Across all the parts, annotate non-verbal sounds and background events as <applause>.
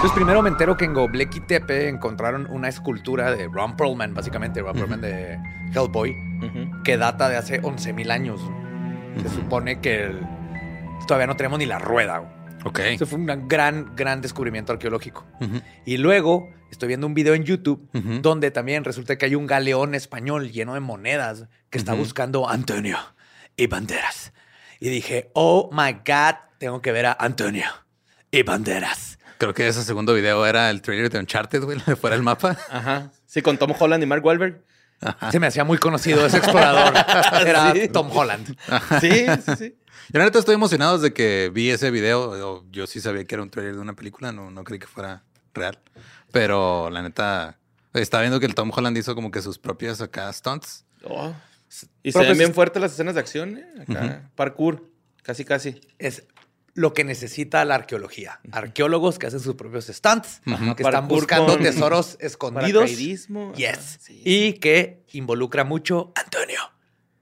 Pues primero me entero que en Göbekli Tepe encontraron una escultura de Ron Perlman, básicamente, Ron Perlman de Hellboy, que data de hace 11.000 años. Se supone que el- todavía no tenemos ni la rueda. Ok. Eso fue un gran, gran descubrimiento arqueológico. Y luego estoy viendo un video en YouTube donde también resulta que hay un galeón español lleno de monedas que está buscando Antonio y Banderas. Y dije, oh my God, tengo que ver a Antonio y Banderas. Creo que ese segundo video era el trailer de Uncharted, güey, <laughs> de fuera del mapa. Ajá. Sí, con Tom Holland y Mark Wahlberg. Se me hacía muy conocido ese explorador. <laughs> Era Sí. Tom Holland. Sí, sí, sí. Yo la neta estoy emocionado desde que vi ese video. Yo, yo sí sabía que era un trailer de una película, no, no creí que fuera real. Pero la neta, estaba viendo que el Tom Holland hizo como que sus propias acá stunts. Oh. Y se Pero ven pues- bien fuertes las escenas de acción, ¿eh? Acá. Parkour. Casi, casi. Es lo que necesita la arqueología. Arqueólogos que hacen sus propios stunts, Ujú. que están buscando con tesoros escondidos. Yes. sí. Y que involucra mucho Antonio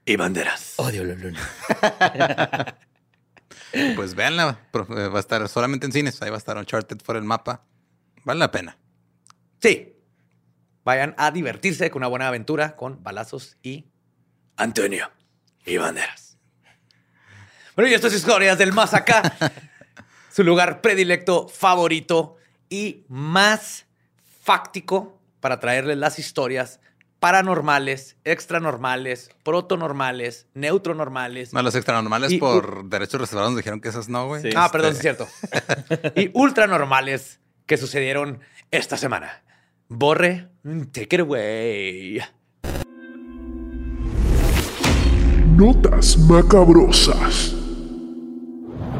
y Banderas. Odio la luna. <laughs> Pues véanla, eh, va a estar solamente en cines. Ahí va a estar Uncharted fuera del mapa. Vale la pena. Sí. Vayan a divertirse con una buena aventura con balazos y Antonio y Banderas. Bueno, y estas historias del más acá. <laughs> su lugar predilecto, favorito y más fáctico para traerles las historias paranormales, extranormales, protonormales, neutronormales. No, los extranormales Y- por derechos reservados nos dijeron que esas no, güey. Sí. Ah, perdón, Este, es cierto. <laughs> y ultranormales que sucedieron esta semana. Borre, take it away. Notas macabrosas.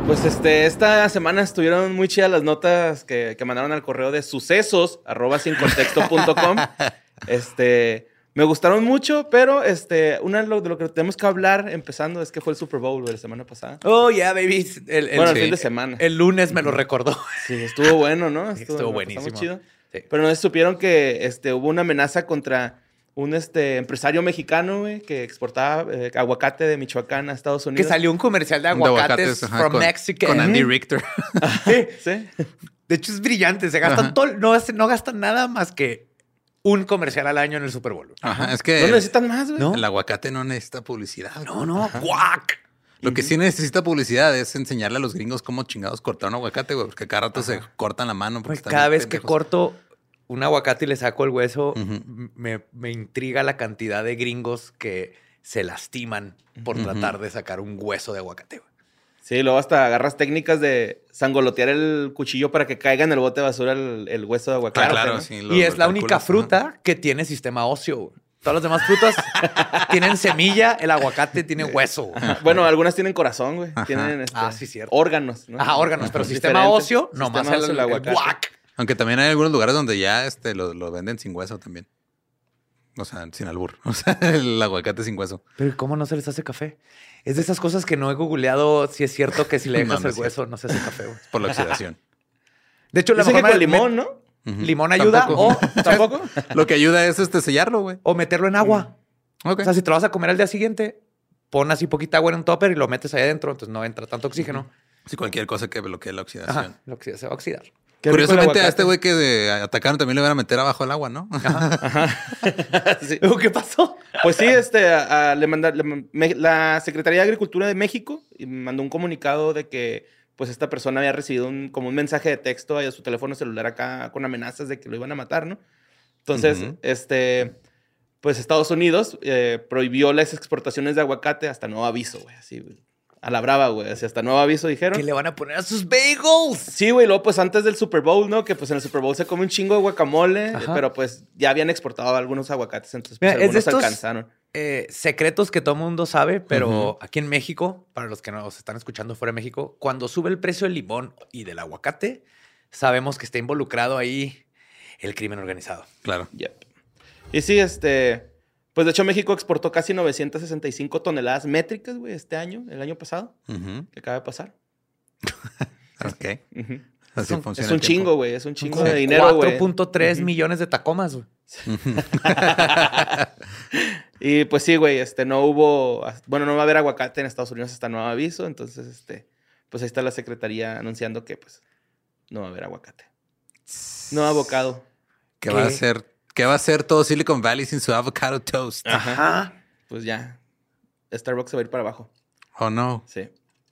Pues este, esta semana estuvieron muy chidas las notas que, que mandaron al correo de sucesos arroba sin contexto.com. <laughs> Este, me gustaron mucho, pero este, una de lo, de lo que tenemos que hablar empezando es que fue el Super Bowl de la semana pasada. Oh, yeah, baby. El, el- bueno, el fin de semana. el lunes me lo recordó. Sí, estuvo bueno, ¿no? <laughs> Estuvo pasamos buenísimo. chido. Sí. Pero no supieron que este, hubo una amenaza contra un este, empresario mexicano, güey, que exportaba eh, aguacate de Michoacán a Estados Que Unidos. salió un comercial de de aguacates, ajá, from con, Mexico. Con Andy Richter. <laughs> Sí. Sí. De hecho, es brillante. Se gastan Ajá. todo, no, hace- no gastan nada más que un comercial al año en el Super Bowl. Ajá, es que No necesitan más, güey. ¿No? el aguacate no necesita publicidad. No, no, guac. Lo que sí necesita publicidad es enseñarle a los gringos cómo chingados cortar un aguacate, güey, porque cada rato se cortan la mano. porque cada vez que corto un aguacate y le saco el hueso, me, me intriga la cantidad de gringos que se lastiman por tratar de sacar un hueso de aguacate. Sí, luego hasta agarras técnicas de sangolotear el cuchillo para que caiga en el bote de basura el, el hueso de aguacate. Ah, claro, ¿no? sí. lo- y es la única fruta que tiene sistema óseo. Todas las demás frutas <laughs> tienen semilla, el aguacate tiene hueso. güey. Bueno, algunas tienen corazón, güey. Tienen este, Ah, sí, cierto. órganos, ¿no? Ajá, órganos, pero sistema óseo, nomás Sistema el, óseo, el aguacate. guac. Aunque también hay algunos lugares donde ya este, lo, lo venden sin hueso también. O sea, sin albur. <laughs> O sea, el aguacate sin hueso. Pero ¿cómo no se les hace café? Es de esas cosas que no he googleado si es cierto que si le <laughs> dejas no el es hueso no se hace café. güey. Por la oxidación. <laughs> De hecho, la forma con de- limón, ¿no? Limón ayuda Tampoco. o, ¿Tampoco? Lo que ayuda es este sellarlo, güey. o meterlo en agua. O sea, si te lo vas a comer al día siguiente, pon así poquita agua en un topper y lo metes ahí adentro, entonces no entra tanto oxígeno. Sí, cualquier cosa que bloquee la oxidación. Ajá, lo que se va a oxidar. Qué Curiosamente, a este güey que de- atacaron también le van a meter abajo el agua, ¿no? <laughs> Sí. Luego, ¿Qué pasó? Pues sí, este, a- a- le manda, le- me- la Secretaría de Agricultura de México mandó un comunicado de que pues esta persona había recibido un, como un mensaje de texto a su teléfono celular acá con amenazas de que lo iban a matar, ¿no? Entonces, este, pues Estados Unidos eh, prohibió las exportaciones de aguacate hasta nuevo aviso, güey, así, güey. A la brava, güey, así hasta nuevo aviso dijeron. ¿Qué le van a poner a sus bagels? Sí, güey, luego pues antes del Super Bowl, ¿no? Que pues en el Super Bowl se come un chingo de guacamole, Ajá. pero pues ya habían exportado algunos aguacates, entonces Mira, pues, es de algunos estos- alcanzaron. Eh, secretos que todo mundo sabe, pero aquí en México, para los que nos están escuchando fuera de México, cuando sube el precio del limón y del aguacate, sabemos que está involucrado ahí el crimen organizado. Claro. Yep. Y sí, este, pues de hecho México exportó casi 965 toneladas métricas, güey, este año, el año pasado, Ujú. que acaba de pasar. <laughs> Ok. Así un- funciona. Es un el tiempo. chingo, güey, es un chingo de dinero, güey. 4.3 Ujú. millones de tacomas, güey. <laughs> Y pues sí, güey, este, no hubo, bueno, no va a haber aguacate en Estados Unidos hasta nuevo aviso, entonces, este, pues ahí está la secretaría anunciando que, pues, no va a haber aguacate. No abocado. ¿Qué va a ¿Qué? ¿Qué va a hacer todo Silicon Valley sin su avocado toast? Ajá. Pues ya, Starbucks se va a ir para abajo. Oh, no. Sí.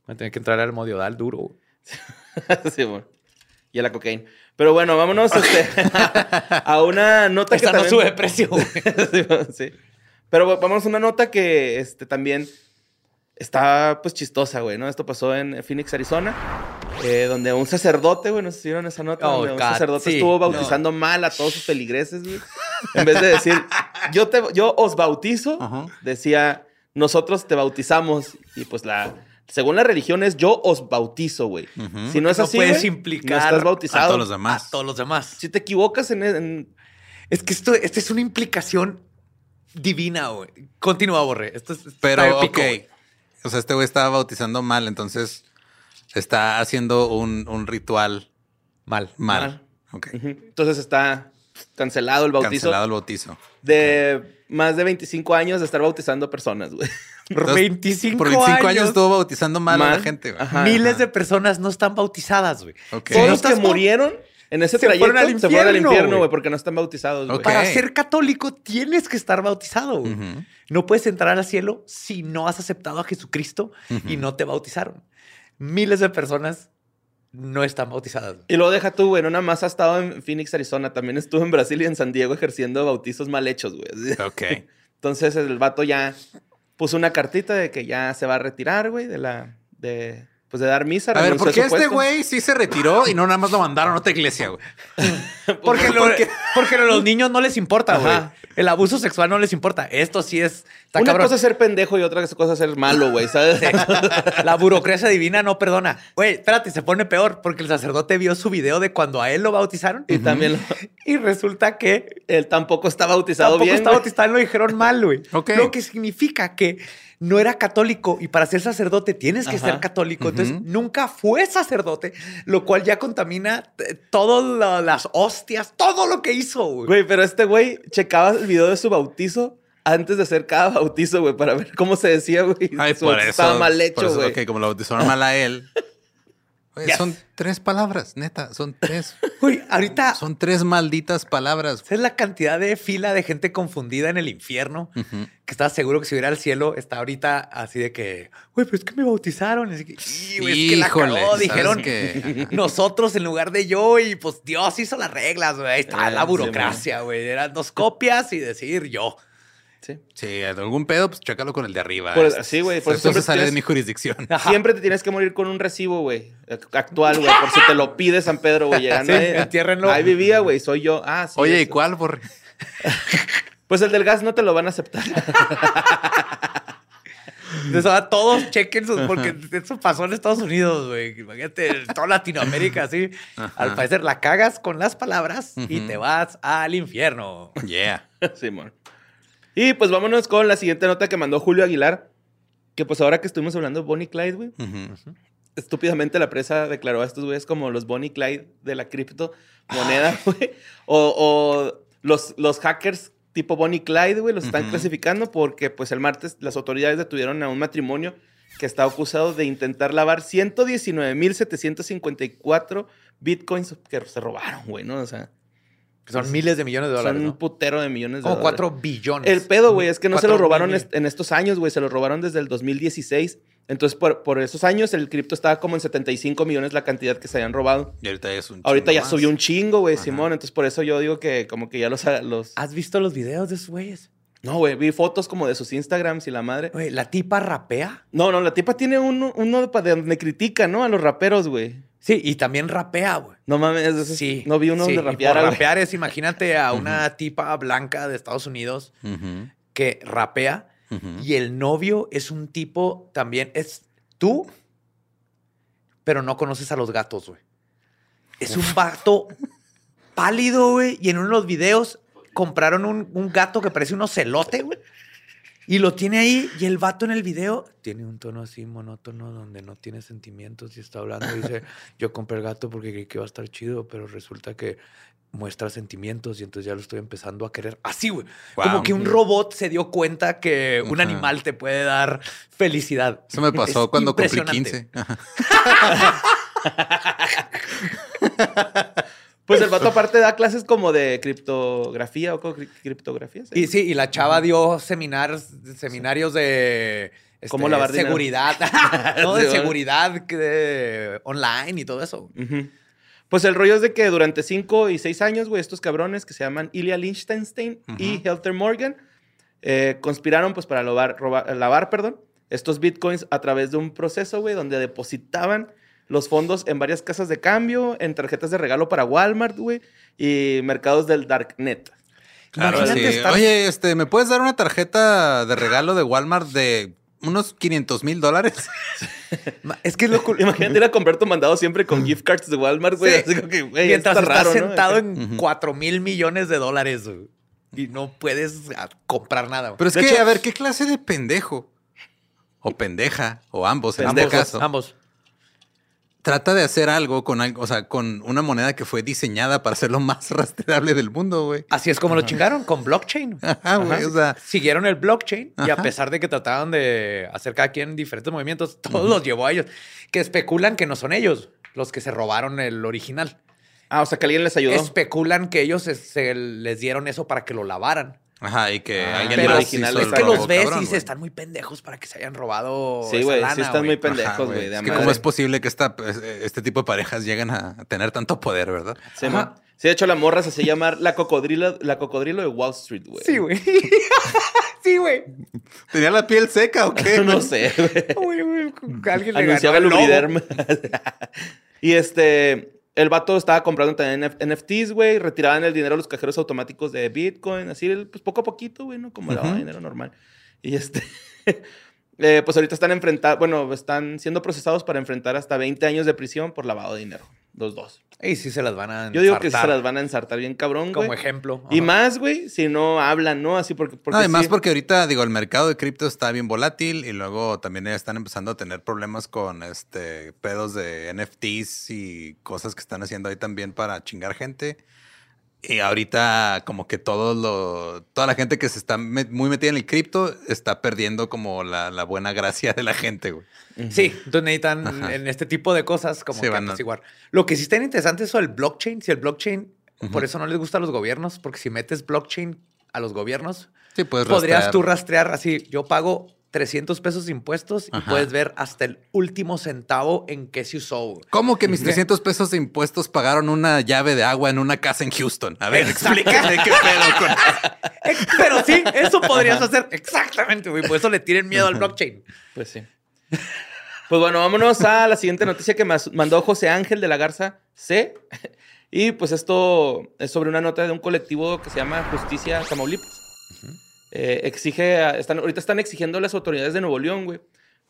Va a tener que entrar al modiodal duro. güey. <laughs> sí, bueno. Y a la cocaína. Pero bueno, vámonos este, <laughs> a una nota que Esta no también... sube de precio, güey. <laughs> sí, sí. Pero vamos a una nota que este, también está pues chistosa, güey, ¿no? Esto pasó en Phoenix, Arizona, eh, donde un sacerdote, güey, ¿no sé si vieron esa nota? Oh, donde un God, sacerdote sí, estuvo no. bautizando mal a todos sus feligreses, güey. En vez de decir, yo, te, yo os bautizo, decía, nosotros te bautizamos. Y pues la... Según la religión es yo os bautizo, güey. Si no es No así, puedes güey, implicar no estás bautizado. a todos los demás. A todos los demás. Si te equivocas en, en- Es que esto, esta es una implicación divina, güey. Continúa, Borre. Esto es, está Pero, épico, ok. O sea, este güey estaba bautizando mal, entonces está haciendo un, un ritual Mal. mal. Mal. Ok. Ujú. Entonces está cancelado el bautizo Cancelado el bautizo. de más de 25 años de estar bautizando personas, güey. <laughs> Por Entonces, 25, Por 25 años, años, estuvo bautizando mal, a la gente, güey. Ajá. miles de personas no están bautizadas, güey. Ok. Todos los que estás murieron en ese Se trayecto fueron al se fueron al infierno, güey. porque no están bautizados. Para ser católico tienes que estar bautizado. No puedes entrar al cielo si no has aceptado a Jesucristo y no te bautizaron. Miles de personas no están bautizadas. Y luego deja tú, güey, no nada más ha estado en Phoenix, Arizona, también estuvo en Brasil y en San Diego ejerciendo bautizos mal hechos, güey. Ok. <laughs> Entonces el vato ya puso una cartita de que ya se va a retirar, güey, de la... De, pues de dar misa. A ver, renunció ¿por a qué su este güey sí se retiró y no nada más lo mandaron a otra iglesia, güey? <laughs> Porque, lo- porque a los <laughs> niños no les importa, güey. El abuso sexual no les importa. Esto sí es. Está Una cabrón. cosa es ser pendejo y otra cosa es ser malo, güey, ¿sabes? <laughs> La burocracia divina no perdona. Güey, espérate, se pone peor porque el sacerdote vio su video de cuando a él lo bautizaron Y también lo- y resulta que él tampoco está bautizado tampoco bien. está güey. bautizado lo dijeron mal, güey. Ok. Lo que significa que no era católico y para ser sacerdote tienes que Ajá. ser católico. Entonces nunca fue sacerdote, lo cual ya contamina eh, todas las hostias, todo lo que hizo, güey. Güey, pero este güey checaba el video de su bautizo antes de hacer cada bautizo, güey, para ver cómo se decía, güey. Ay, Su por eso. Estaba mal por hecho, eso, güey. Ok, como lo bautizaron mal a él. <laughs> Yes. Son tres palabras, neta. Son tres. <laughs> Güey, ahorita Son tres malditas palabras. ¿Sabes la cantidad de fila de gente confundida en el infierno? Que estaba seguro que si hubiera al cielo, está ahorita así de que, güey, pero es que me bautizaron. Y así que, "Y, güey, es que la cagó". ¿sabes Dijeron qué? <laughs> nosotros en lugar de yo y pues Dios hizo las reglas, güey. Ahí está Eh, la burocracia, güey. Eran dos copias y decir yo. Sí. Sí, algún pedo, pues chécalo con el de arriba. Por- sí, güey, por eso se sale de mi jurisdicción. <laughs> Siempre te tienes que morir con un recibo, güey. Actual, güey. Por si te lo pide San Pedro, güey. Llegando <laughs> Sí, ahí. entiérrenlo. Ahí vivía, güey. Soy yo. Ah, sí. Oye, ¿y cuál, por <laughs> Pues el del gas no te lo van a aceptar. Entonces ahora todos chequen sus, porque eso pasó en Estados Unidos, güey. Imagínate, toda Latinoamérica, así. Al parecer la cagas con las palabras y te vas al infierno. Yeah. Simón. Y pues vámonos con la siguiente nota que mandó Julio Aguilar. Que pues ahora que estuvimos hablando de Bonnie Clyde, güey. Estúpidamente la presa declaró a estos güeyes como los Bonnie Clyde de la cripto moneda, güey. O, o los, los hackers tipo Bonnie Clyde, güey, los están clasificando porque pues el martes las autoridades detuvieron a un matrimonio que está acusado de intentar lavar 119.754 bitcoins que se robaron, güey, ¿no? O sea, Que Son miles de millones de dólares. son un putero de millones de Como dólares. cuatro billones. El pedo, güey, es que no se lo robaron en estos años, güey. Se lo robaron desde el 2016. Entonces, por, por esos años, el cripto estaba como en 75 millones la cantidad que se habían robado. Y ahorita ya es un Ahorita chingo ya más. subió un chingo, güey. Simón. Entonces, por eso yo digo que como que ya los... los... ¿Has visto los videos de esos güeyes? No, güey, vi fotos como de sus Instagrams y la madre. Güey, la tipa rapea. No, no, la tipa tiene uno, uno de donde critica, ¿no? A los raperos, güey. Sí, y también rapea, güey. No mames, Sí. no vi uno sí, donde y rapeara, por rapear es, imagínate a una tipa blanca de Estados Unidos que rapea y el novio es un tipo también, es tú, pero no conoces a los gatos, güey. Es un vato pálido, güey, y en uno de los videos compraron un, un gato que parece un ocelote, güey. Y lo tiene ahí y el vato en el video tiene un tono así monótono donde no tiene sentimientos y está hablando y dice, <laughs> yo compré el gato porque creí que iba a estar chido, pero resulta que muestra sentimientos y entonces ya lo estoy empezando a querer. Así, güey. Como que un robot se dio cuenta que un animal te puede dar felicidad. Eso me pasó Es cuando cumplí impresionante. 15. <laughs> <laughs> Pues el vato aparte da clases como de criptografía o cri- criptografía. ¿sí? Y sí, y la chava dio seminarios, seminarios de este, ¿Cómo lavar seguridad. <laughs> <laughs> no, de seguridad de- online y todo eso. Pues el rollo es de que durante 5 y 6 años, güey, estos cabrones que se llaman Ilya Lichtenstein y Helter Morgan eh, conspiraron pues para lavar, robar- lavar perdón, estos bitcoins a través de un proceso, güey, donde depositaban los fondos en varias casas de cambio, en tarjetas de regalo para Walmart, güey, y mercados del Darknet. Claro, Imagínate sí. estar- Oye, este, ¿me puedes dar una tarjeta de regalo de Walmart de unos 500 mil dólares? <laughs> Es que es lo cool. Imagínate ir a comprar tu mandado siempre con gift cards de Walmart, güey. Sí. Así como que, güey, Mientras está estás raro, ¿no? sentado en Ujú. 4 mil millones de dólares güey, y no puedes ah, comprar nada. Pero es De que, hecho- a ver, ¿qué clase de pendejo? O pendeja, o ambos, en ambos, este caso. ambos. Trata de hacer algo con algo, o sea, con una moneda que fue diseñada para ser lo más <laughs> rastreable del mundo, güey. Así es como lo chingaron con blockchain. <laughs> Ajá, güey. O sea, Siguieron el blockchain y a pesar de que trataban de hacer cada quien diferentes movimientos, <laughs> todos los llevó a ellos. Que especulan que no son ellos los que se robaron el original. Ah, o sea, que alguien les ayudó. Especulan que ellos se, se les dieron eso para que lo lavaran. Ajá, y que Ah, alguien pero más original hizo es que robo, los ves cabrón, y están muy pendejos para que se hayan robado. Sí, güey, sí están muy pendejos, güey. Es que cómo es posible que esta, pues, este tipo de parejas lleguen a tener tanto poder, ¿verdad? Sí. Sí, de hecho, la morra se hacía llamar la cocodrilo, la cocodrilo de Wall Street, güey. Sí, güey. <laughs> sí, güey. ¿Tenía la piel seca o <laughs> qué? no sé, güey. Alguien le Anunciaba el. Lubriderm. <laughs> y este, el vato estaba comprando también NF- NFTs, güey. Retiraban el dinero a los cajeros automáticos de Bitcoin. Así, pues poco a poquito, güey, ¿no? Como lavaba Ujú. dinero normal. Y este... <laughs> eh, pues ahorita están enfrentados, bueno, están siendo procesados para enfrentar hasta 20 años de prisión por lavado de dinero. Los dos. Y sí se las van a Yo digo que se ensartar las van a ensartar bien cabrón, güey. Como ejemplo. Y más, güey, si no hablan, ¿no? Así porque... porque Además, sí- porque ahorita, digo, el mercado de cripto está bien volátil y luego también están empezando a tener problemas con este pedos de NFTs y cosas que están haciendo ahí también para chingar gente. Y ahorita, como que todo lo, toda la gente que se está met- muy metida en el cripto está perdiendo como la, la buena gracia de la gente, güey. Sí, entonces necesitan Ajá. en este tipo de cosas como Sí, que van a- apaciguar. Lo que sí está interesante es eso del blockchain. Si el blockchain, por eso no les gusta a los gobiernos, porque si metes blockchain a los gobiernos, Sí, puedes podrías rastrear. tú rastrear así, yo pago 300 pesos de impuestos y Ajá. puedes ver hasta el último centavo en qué se usó. ¿Cómo que mis 300 pesos de impuestos pagaron una llave de agua en una casa en Houston? A ver, explícame qué pedo con <laughs> Eh, Pero sí, eso podrías hacer exactamente, güey. Por eso le tienen miedo al blockchain. Pues sí. Pues bueno, vámonos a la siguiente noticia que mas- mandó José Ángel de la Garza C. Y pues esto es sobre una nota de un colectivo que se llama Justicia Tamaulipas. Eh, exige, a- están, ahorita están exigiendo a las autoridades de Nuevo León, güey,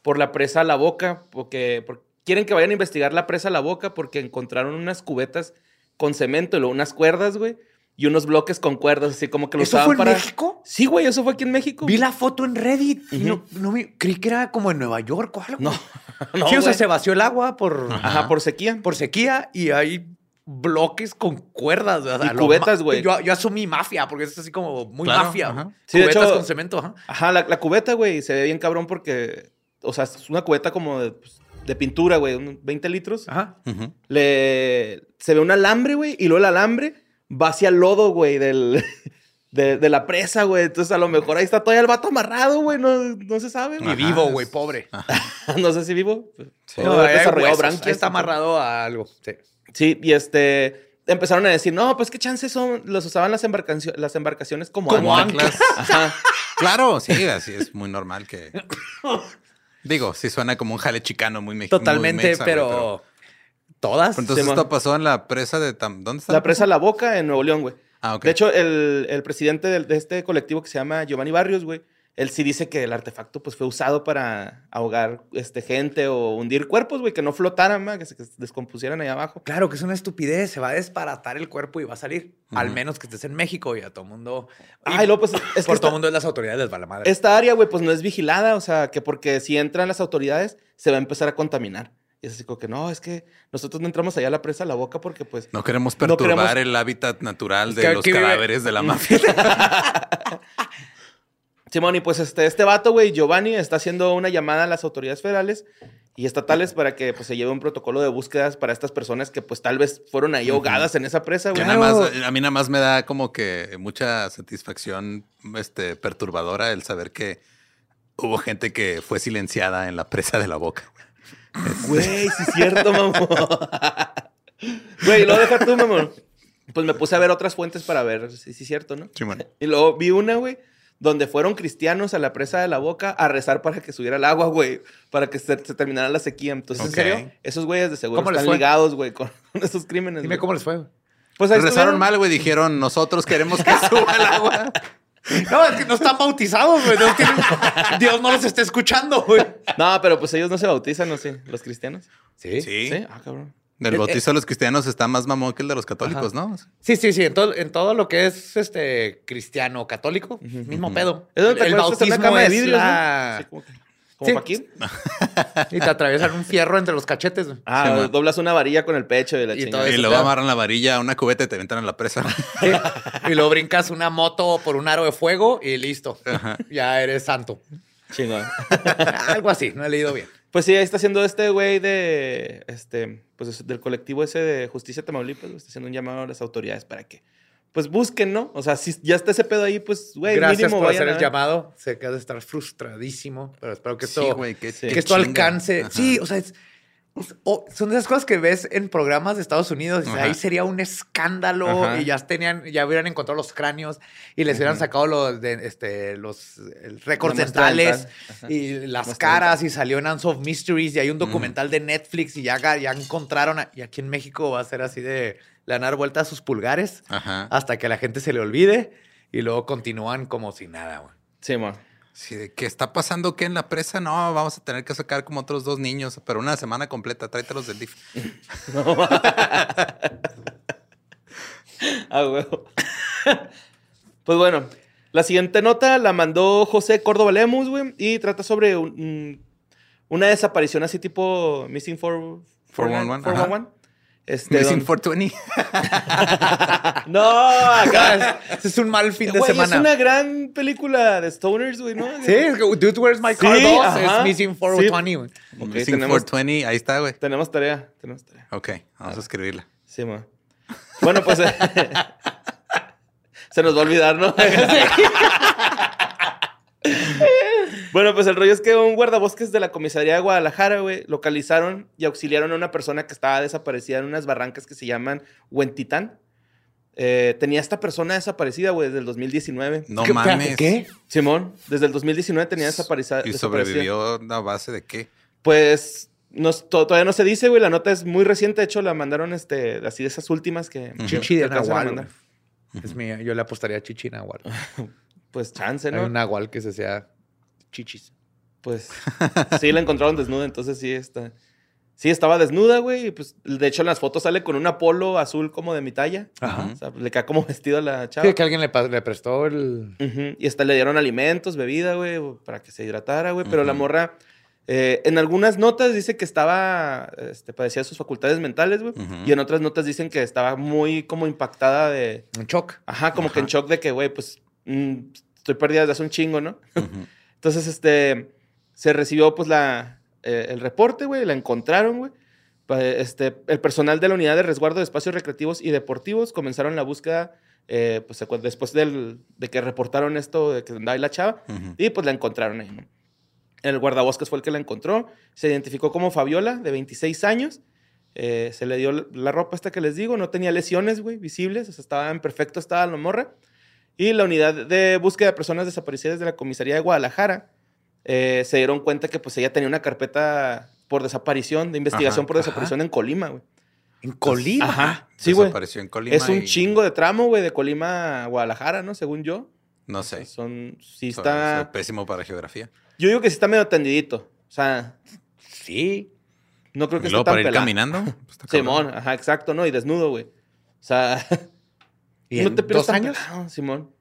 por la presa La Boca, porque, por- quieren que vayan a investigar la presa La Boca porque encontraron unas cubetas con cemento y luego unas cuerdas, güey, y unos bloques con cuerdas, así como que los ¿Eso usaban fue en. México? Sí, güey, eso fue aquí en México. Vi la foto en Reddit. Ujú. no, no me, creí que era como en Nueva York o algo. No, <laughs> no, sí, o sea, se vació el agua por, Ajá, por sequía. por sequía y hay bloques con cuerdas. o sea, Y cubetas, güey. Yo, yo asumí mafia porque es así como muy Claro, mafia. ajá. Sí, de cubetas hecho- con cemento, ajá. Ajá, la, la cubeta, güey, se ve bien cabrón porque o sea, es una cubeta como de, pues, de pintura, güey, unos 20 litros. Ajá. Le, se ve un alambre, güey, y luego el alambre va hacia el lodo, güey, del, <laughs> de, de la presa, güey. Entonces, a lo mejor ahí está todavía el vato amarrado, güey, no, no se sabe, Y güey. vivo, güey, pobre. <laughs> no sé si vivo. Sí. No, hay desarrollado huesos, branquias. Está amarrado a algo. Sí. Sí, y este empezaron a decir, no, pues qué chances son, los usaban las, embarcacio- las embarcaciones como, Como anclas. <laughs> Ajá. Claro, sí, así es muy normal que. <coughs> Digo, sí suena como un jale chicano muy mexicano. Totalmente, pero, Todas. Entonces, esto pasó en la presa de. Tam- ¿Dónde está? La presa La Boca en Nuevo León, güey. Ah, ok. De hecho, el, el presidente de, este colectivo que se llama Giovanni Barrios, güey, él sí dice que el artefacto pues fue usado para ahogar este, gente o hundir cuerpos, güey, que no flotaran, ma, que se que se descompusieran ahí abajo. Claro que es una estupidez. Se va a desbaratar el cuerpo y va a salir. Al menos que estés en México y a todo mundo. Ah, y luego, pues, es que por todo esta- mundo es las autoridades les va la madre. Esta área, güey, pues no es vigilada, o sea, que porque si entran las autoridades se va a empezar a contaminar. Y es así como que no, es que nosotros no entramos allá a la presa La Boca porque pues... No queremos No perturbar queremos- el hábitat natural de que los vive- cadáveres de la mafia. <laughs> <laughs> Simón, y pues este, este vato, güey, Giovanni, está haciendo una llamada a las autoridades federales y estatales para que pues, se lleve un protocolo de búsquedas para estas personas que pues tal vez fueron ahí ahogadas en esa presa, güey. nada más, a mí nada más me da como que mucha satisfacción este, perturbadora el saber que hubo gente que fue silenciada en la presa de la boca. Güey, sí es cierto, mamón. Güey, lo deja tú, mamón. Pues me puse a ver otras fuentes para ver si sí es cierto, ¿no? Y luego vi una, güey, donde fueron cristianos a la presa de la boca a rezar para que subiera el agua, güey, para que se, se terminara la sequía. Entonces, en serio, esos güeyes de seguro ¿Cómo les están ligados, güey, con <laughs> esos crímenes. Dime güey. cómo les fue. güey. Pues ahí Rezaron estuvieron. mal, güey. Dijeron, nosotros queremos que <laughs> suba el agua. <laughs> No, es que no están bautizados, güey. No tienen- Dios no los está escuchando, güey. No, pero pues ellos no se bautizan, ¿no? Sí, los cristianos. Sí. Sí. Sí, ah, cabrón. Del Eh, bautizo de los cristianos está más mamón que el de los católicos, ¿no? Sí, sí, sí. En todo, en todo lo que es este cristiano católico, mismo pedo. Es el una bautismo cama de es vidrios, ¿no? la- Sí, como que- como Sí. Paquín. <laughs> Y te atraviesan un fierro entre los cachetes. Ah, Sí, doblas una varilla con el pecho y la Y chingada. todo Y luego amarran la varilla a una cubeta y te aventan a la presa. <laughs> Sí. Y luego brincas una moto por un aro de fuego y listo. Ya eres santo. Chingón. <laughs> Algo así, no he leído bien. Pues sí, ahí está haciendo este güey de, este, pues del colectivo ese de Justicia Tamaulipas, está haciendo un llamado a las autoridades para que, pues busquen, ¿no? O sea, si ya está ese pedo ahí, pues, güey, Gracias mínimo por vayan hacer a el llamado. Sé que has de estar frustradísimo, pero espero que esto, Sí, güey, qué- Sí. qué que esto alcance. Ajá. Sí, o sea, es- son de esas cosas que ves en programas de Estados Unidos. Ajá. Ahí sería un escándalo Ajá. y ya tenían, ya hubieran encontrado los cráneos y les hubieran sacado los, de, este, los récords dentales y las Muestra caras y salió en Unsolved Mysteries y hay un documental de Netflix y ya, ya encontraron a- y aquí en México va a ser así de le van a dar vuelta a sus pulgares Ajá. hasta que la gente se le olvide y luego continúan como si nada, güey. Sí, man. Sí, de ¿qué está pasando? ¿Qué en la presa? No, vamos a tener que sacar como otros dos niños, pero una semana completa. Tráetelos del DIF. <laughs> Ah, <laughs> huevo. pues bueno, la siguiente nota la mandó José Córdoba Lemus, güey, y trata sobre un- un- una desaparición así tipo Missing 4, 411, 411. Este, Missing donde- 420. No, acá. Ese es un mal fin de Güey, semana. Es una gran película de Stoners, güey, ¿no? Sí, es que Dude, Where's My Car Sí, 2 ajá. es Missing 420, güey. Missing tenemos, 420. Ahí está, güey. tenemos tarea, tenemos tarea. Ok, vamos a escribirla. Sí, ma. Bueno, pues <laughs> se nos va a olvidar, ¿no? <laughs> bueno, pues el rollo es que un guardabosques de la comisaría de Guadalajara, güey, localizaron y auxiliaron a una persona que estaba desaparecida en unas barrancas que se llaman Huentitán. Eh, tenía esta persona desaparecida, güey, desde el 2019. No ¿Qué- mames. ¿Qué? Simón, desde el 2019 tenía desaparecida. ¿Y sobrevivió a base de qué? Pues no, todavía no se dice, güey. La nota es muy reciente. De hecho, la mandaron este, así de esas últimas que. Chichi de Nahual. Es mía. Yo le apostaría a Chichi Nahual. <laughs> Pues chance, Hay ¿no? un Nahual que se sea chichis. Pues sí, la encontraron desnuda, entonces sí está. Sí, estaba desnuda, güey. Pues de hecho en las fotos sale con un apolo azul como de mi talla. Ajá. O sea, le queda como <laughs> vestido a la chava. Sí, que alguien le, prestó el... Y hasta le dieron alimentos, bebida, güey, para que se hidratara, güey. Pero la morra, eh, en algunas notas dice que estaba, este, padecía sus facultades mentales, güey. Y en otras notas dicen que estaba muy como impactada de, Un shock. ajá, como que en shock de que, güey, pues mm, estoy perdida desde hace un chingo, ¿no? Ujú. Entonces, este, se recibió pues la, eh, el reporte, güey, la encontraron, güey. Este, el personal de la unidad de resguardo de espacios recreativos y deportivos comenzaron la búsqueda eh, pues, después del- de que reportaron esto de que andaba ahí la chava y pues la encontraron ahí, ¿no? El guardabosques fue el que la encontró. Se identificó como Fabiola, de 26 años. Eh, se le dio la- la ropa esta que les digo. No tenía lesiones, güey, visibles. O sea, estaba en perfecto estado la morra. Y la unidad de búsqueda de personas desaparecidas de la comisaría de Guadalajara eh, se dieron cuenta que pues ella tenía una carpeta por desaparición, de investigación Ajá, por desaparición en Colima, güey. En Colima. Ajá. Sí, güey. Desapareció en Colima. Es un y- chingo de tramo, güey, de Colima a Guadalajara, ¿no? Según yo. No sé. Son, sí está... soy pésimo para geografía. Yo digo que sí está medio tendidito. O sea, Sí. no creo que Y esté luego tan para ir pelado. caminando. pues. Simón, ajá, exacto, ¿no? Y desnudo, güey. O sea, <laughs> ¿Y no en te dos tan años? pelado, Simón.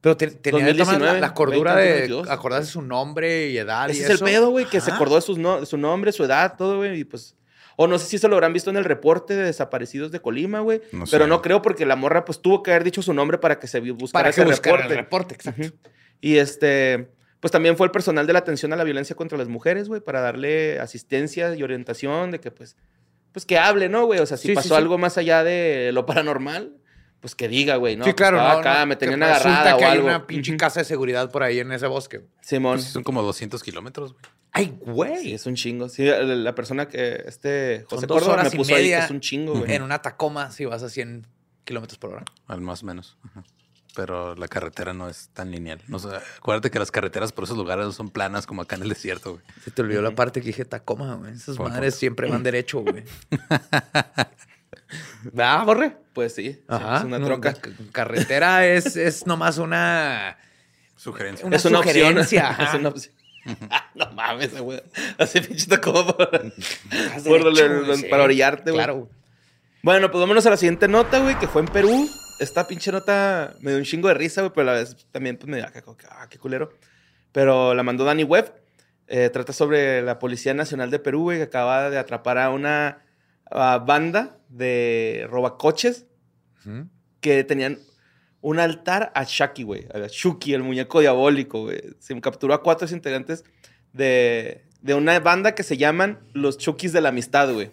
Pero te- tenía de todas maneras 2019, la, la cordura 20, de 2022. acordarse su nombre y edad y Ese es el pedo, güey, que se acordó de, sus no- de su nombre, su edad, todo, güey, y pues... O no sé si se lo habrán visto en el reporte de desaparecidos de Colima, güey. No pero sé. no creo porque la morra pues tuvo que haber dicho su nombre para que se buscara Para ese que buscara reporte. el reporte, exacto. Ujú. Y este, pues también fue el personal de la atención a la violencia contra las mujeres, güey, para darle asistencia y orientación de que, pues, pues que hable, ¿no, güey? O sea, si Sí, sí, pasó sí. algo más allá de lo paranormal, pues que diga, güey, ¿no? sí, claro. Estaba no, acá, no, me tenían resulta agarrada que o hay algo. una pinche casa de seguridad por ahí en ese bosque. Simón. Pues sí, son como 200 kilómetros, güey. Ay, Sí, güey. es un chingo. Sí, la persona que, este, Son José dos Córdoba me puso ahí que es un chingo, güey. En una Tacoma, si vas a 100 kilómetros por hora. Al más o menos. Ajá. Pero la carretera no es tan lineal. No sé, acuérdate que las carreteras por esos lugares no son planas como acá en el desierto, güey. Se te olvidó la parte que dije Tacoma, güey. Esas madres siempre van derecho, güey. <laughs> ¿Verdad, <laughs> Borre? Pues sí, Ajá. es una no, troca. Carretera es, es nomás una... Sugerencia. Una es una opción. sugerencia, ajá. <laughs> es una opción. <laughs> no mames, güey. Hace pinchito como para, sí. para orillarte, güey. Claro. Bueno, pues vámonos a la siguiente nota, güey, que fue en Perú. Esta pinche nota me dio un chingo de risa, güey, pero a la vez también pues, me dio, ah, qué- ah, qué culero. Pero la mandó Dani Webb. Eh, trata sobre la Policía Nacional de Perú, güey, que acaba de atrapar a una ah, banda de robacoches que tenían un altar a Shaki, güey. A Shuki, el muñeco diabólico, güey. Se capturó a cuatro integrantes de, de una banda que se llaman los Chukis de la Amistad, güey.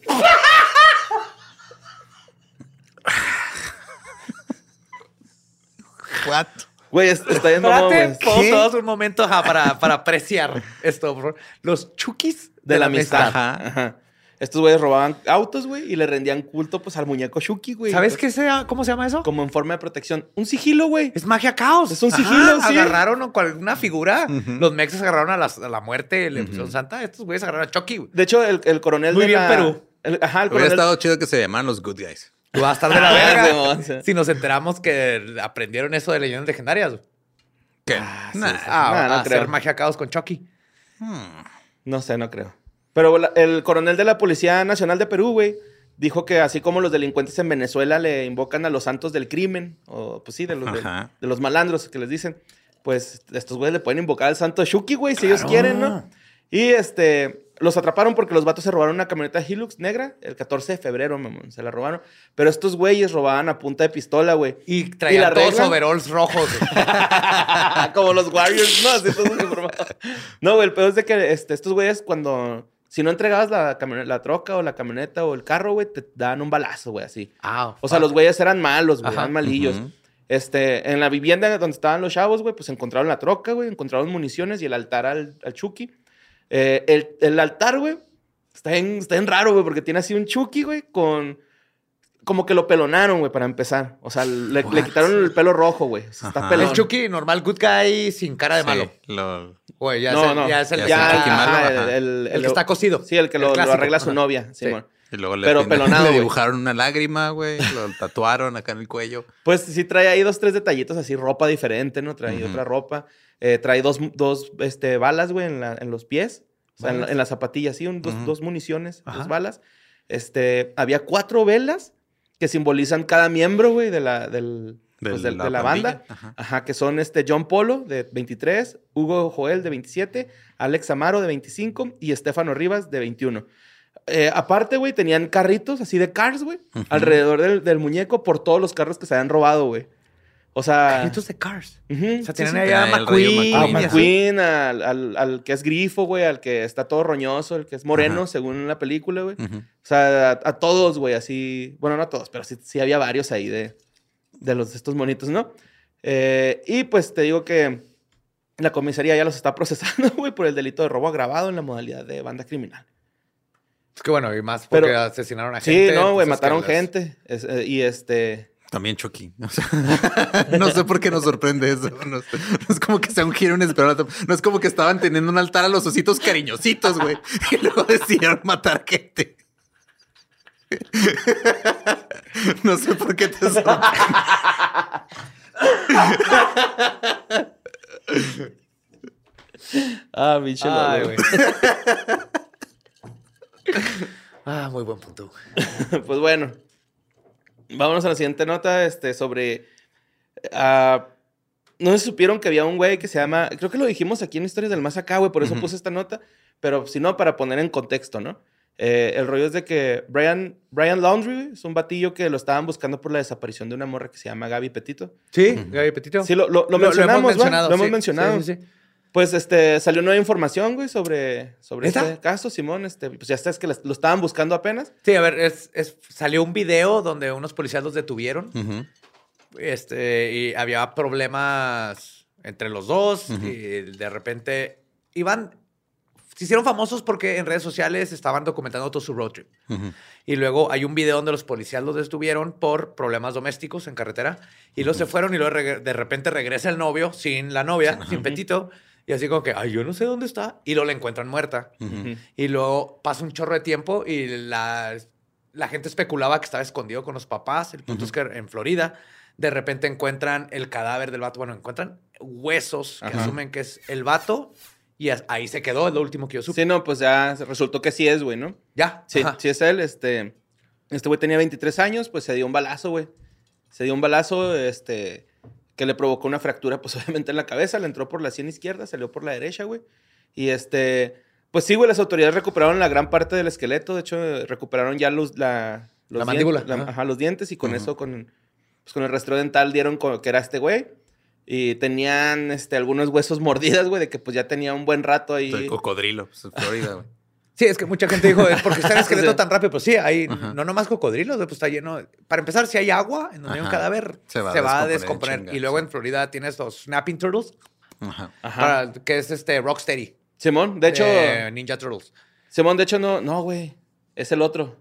What? Güey, es- está yendo Espérate, todos un momento ajá, para, para apreciar esto, favor. Los chukis De la amistad. Ajá. Ajá. Estos güeyes robaban autos, güey, y le rendían culto, pues, al muñeco Shuki, güey. ¿Sabes qué sea, cómo se llama eso? Como en forma de protección. Un sigilo, güey. Es magia caos. Es un sigilo, sí. Agarraron una figura. Los mexas agarraron a, las- a la muerte, le pusieron santa. Estos güeyes agarraron a Chucky. güey. De hecho, el, el coronel Muy de bien, la... Perú. el- ajá, el Hubiera coronel... estado chido que se llamaran los good guys. Tú vas a estar de la <laughs> verga. Si nos enteramos que aprendieron eso de leyendas legendarias. güey. ¿Qué? Ah, sí, Nah. sí. Ah, Nah, no a hacer creo. magia caos con Chucky. Hmm. No sé, no creo. Pero el coronel de la Policía Nacional de Perú, güey, dijo que así como los delincuentes en Venezuela le invocan a los santos del crimen, o pues sí, de los, de, los malandros que les dicen, pues estos güeyes le pueden invocar al santo Shuki, güey, si ellos quieren, ¿no? Y este, los atraparon porque los vatos se robaron una camioneta Hilux negra el 14 de febrero, mamón, se la robaron. Pero estos güeyes robaban a punta de pistola, güey. Y traían la todos overalls rojos. güey. <laughs> Como los Warriors, ¿no? Así todos. No, güey, el peor es de que este, estos güeyes cuando... Si no entregabas la, la troca o la camioneta o el carro, güey, te daban un balazo, güey, así. Ah, O sea, los güeyes eran malos, güey, eran malillos. Este, en la vivienda donde estaban los chavos, güey, pues encontraron la troca, güey, encontraron municiones y el altar al, al Chucky. Eh, el, el altar, güey, está en, está en raro, güey, porque tiene así un Chucky, güey, con... Como que lo pelonaron, güey, para empezar. O sea, le, le quitaron el pelo rojo, güey. O sea, Está pelón. El Chucky, normal good guy, sin cara de Sí, malo. lo- Güey, ya, no, es el, no. ya es el, Ya el que está cosido. Sí, el que lo, arregla su ajá. novia, Sí. Simón. Y luego le, Pero pina- pelonado, le dibujaron una lágrima, güey. Lo tatuaron acá en el cuello. Pues sí trae ahí dos, tres detallitos así, ropa diferente, ¿no? Trae otra ropa. Eh, trae dos, dos este, balas, güey, en, en los pies. O sea, en, la- en las zapatillas, sí, un- dos, dos municiones, Ajá. dos balas. Este, había cuatro velas que simbolizan cada miembro, güey, de la, del, pues, de la banda. Ajá. Ajá, que son este John Polo, de 23, Hugo Joel, de 27, Alex Amaro, de 25, y Estefano Rivas, de 21. Eh, aparte, güey, tenían carritos así de cars, güey, alrededor del, del muñeco por todos los carros que se habían robado, güey. O sea, Estos de Cars. ujú, O sea, tienen sí. allá a McQueen. a McQueen, al, al, al que es grifo, güey, al que está todo roñoso, el que es moreno, según la película, güey. O sea, a, a todos, güey, así. Bueno, no a todos, pero sí, sí había varios ahí de, de los de estos monitos, ¿no? Eh, y pues te digo que la comisaría ya los está <laughs> procesando, güey, por el delito de robo agravado en la modalidad de banda criminal. Es que bueno, y más porque Pero- asesinaron a gente. Sí, no, güey, mataron las- gente. Es- eh, y este. También Chucky. <laughs> O sea, no sé por qué nos sorprende eso. No, es- no es como que sea un giro inesperado. No es como que estaban teniendo un altar a los ositos cariñositos, güey. <laughs> Y luego decidieron matar gente. <laughs> No sé por qué te. Ah, bicho. Ay, güey. ah, muy buen punto. <laughs> pues bueno, vámonos a la siguiente nota este, sobre... ah, no si supieron que había un güey que se llama... Creo que lo dijimos aquí en Historias del Más Acá, güey, por eso puse esta nota. Pero si no, para poner en contexto, ¿no? Eh, el rollo es de que Brian, Brian Laundry es un batillo que lo estaban buscando por la desaparición de una morra que se llama Gaby Petito. Sí, Gaby Petito. Sí, lo, lo- lo mencionamos, ¿va? Lo hemos sí, mencionado. sí, sí, sí. Pues este, salió nueva información, güey, sobre, sobre este caso, Simón. Este, pues ya está, es que lo estaban buscando apenas. Sí, a ver, es, es- salió un video donde unos policías los detuvieron. Ujú. Este, y había problemas entre los dos. Y de repente iban. Se hicieron famosos porque en redes sociales estaban documentando todo su road trip. Ujú. Y luego hay un video donde los policías los detuvieron por problemas domésticos en carretera. Y luego se fueron y luego de repente regresa el novio sin la novia, sin Petito. Y así como que, ay, yo no sé dónde está. Y luego la encuentran muerta. Y luego pasa un chorro de tiempo y la, la gente especulaba que estaba escondido con los papás. El punto es que en Florida de repente encuentran el cadáver del vato. Bueno, encuentran huesos que asumen que es el vato. Y ahí se quedó, es lo último que yo supe. Sí, no, pues ya resultó que sí es, güey, ¿no? Ya. Sí, ajá. sí es él. Este, este güey tenía 23 años, pues se dio un balazo, güey. Se dio un balazo, este, que le provocó una fractura, pues <laughs> obviamente en la cabeza. Le entró por la sien izquierda, salió por la derecha, güey. Y este, pues sí, güey, las autoridades recuperaron la gran parte del esqueleto. De hecho, recuperaron ya los, la, los La mandíbula, dientes- la- ajá. ajá, los dientes. Y con Ujú. eso, con, pues, con el rastreo dental, dieron con- que era este güey. Y tenían este, algunos huesos <laughs> mordidas, güey, de que pues ya tenía un buen rato ahí. El cocodrilo. Pues, en Florida, güey. Sí, es que mucha gente dijo, es porque está <laughs> el esqueleto tan rápido. Pues sí, hay Ajá. no nomás cocodrilos, pues está lleno. Para empezar, si hay agua en donde hay un cadáver, Se se va a descomponer y luego sí. en Florida tienes los snapping turtles, Ajá. Para- que es este Rocksteady. Simón, de hecho, de Ninja Turtles. Simón, de hecho, no, no, güey. Es el otro.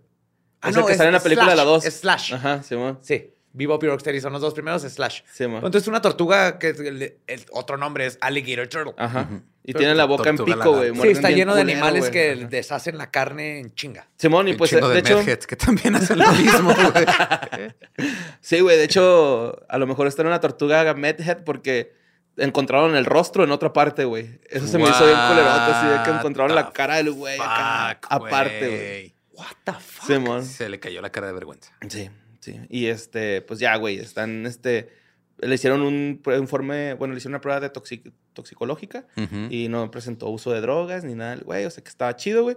Ah, es no, el que es- sale en la película de la Slash, 2. es Slash. Ajá, Simón. Sí, Bebop y Rocksteady son los dos primeros, Slash. Simón. Entonces una tortuga que es el, el otro nombre es Alligator Turtle. Ajá. Y tiene la boca en pico, güey. Sí, está lleno de culero, animales que Ajá. deshacen la carne en chinga. Simón, y pues, chingo de, de, hecho, Medheads que también hacen lo <laughs> mismo, güey. <laughs> sí, güey, de hecho, a lo mejor está en una tortuga Medhead porque encontraron el rostro en otra parte, güey. Eso se me hizo bien culerote, así de que encontraron la cara del güey aparte, güey. What the fuck? Simón. Se le cayó la cara de vergüenza. Sí, sí. Y este, pues ya, güey, están, este, le hicieron un informe, bueno, le hicieron una prueba de toxic- toxicológica Ujú. y no presentó uso de drogas ni nada, güey, o sea que estaba chido, güey.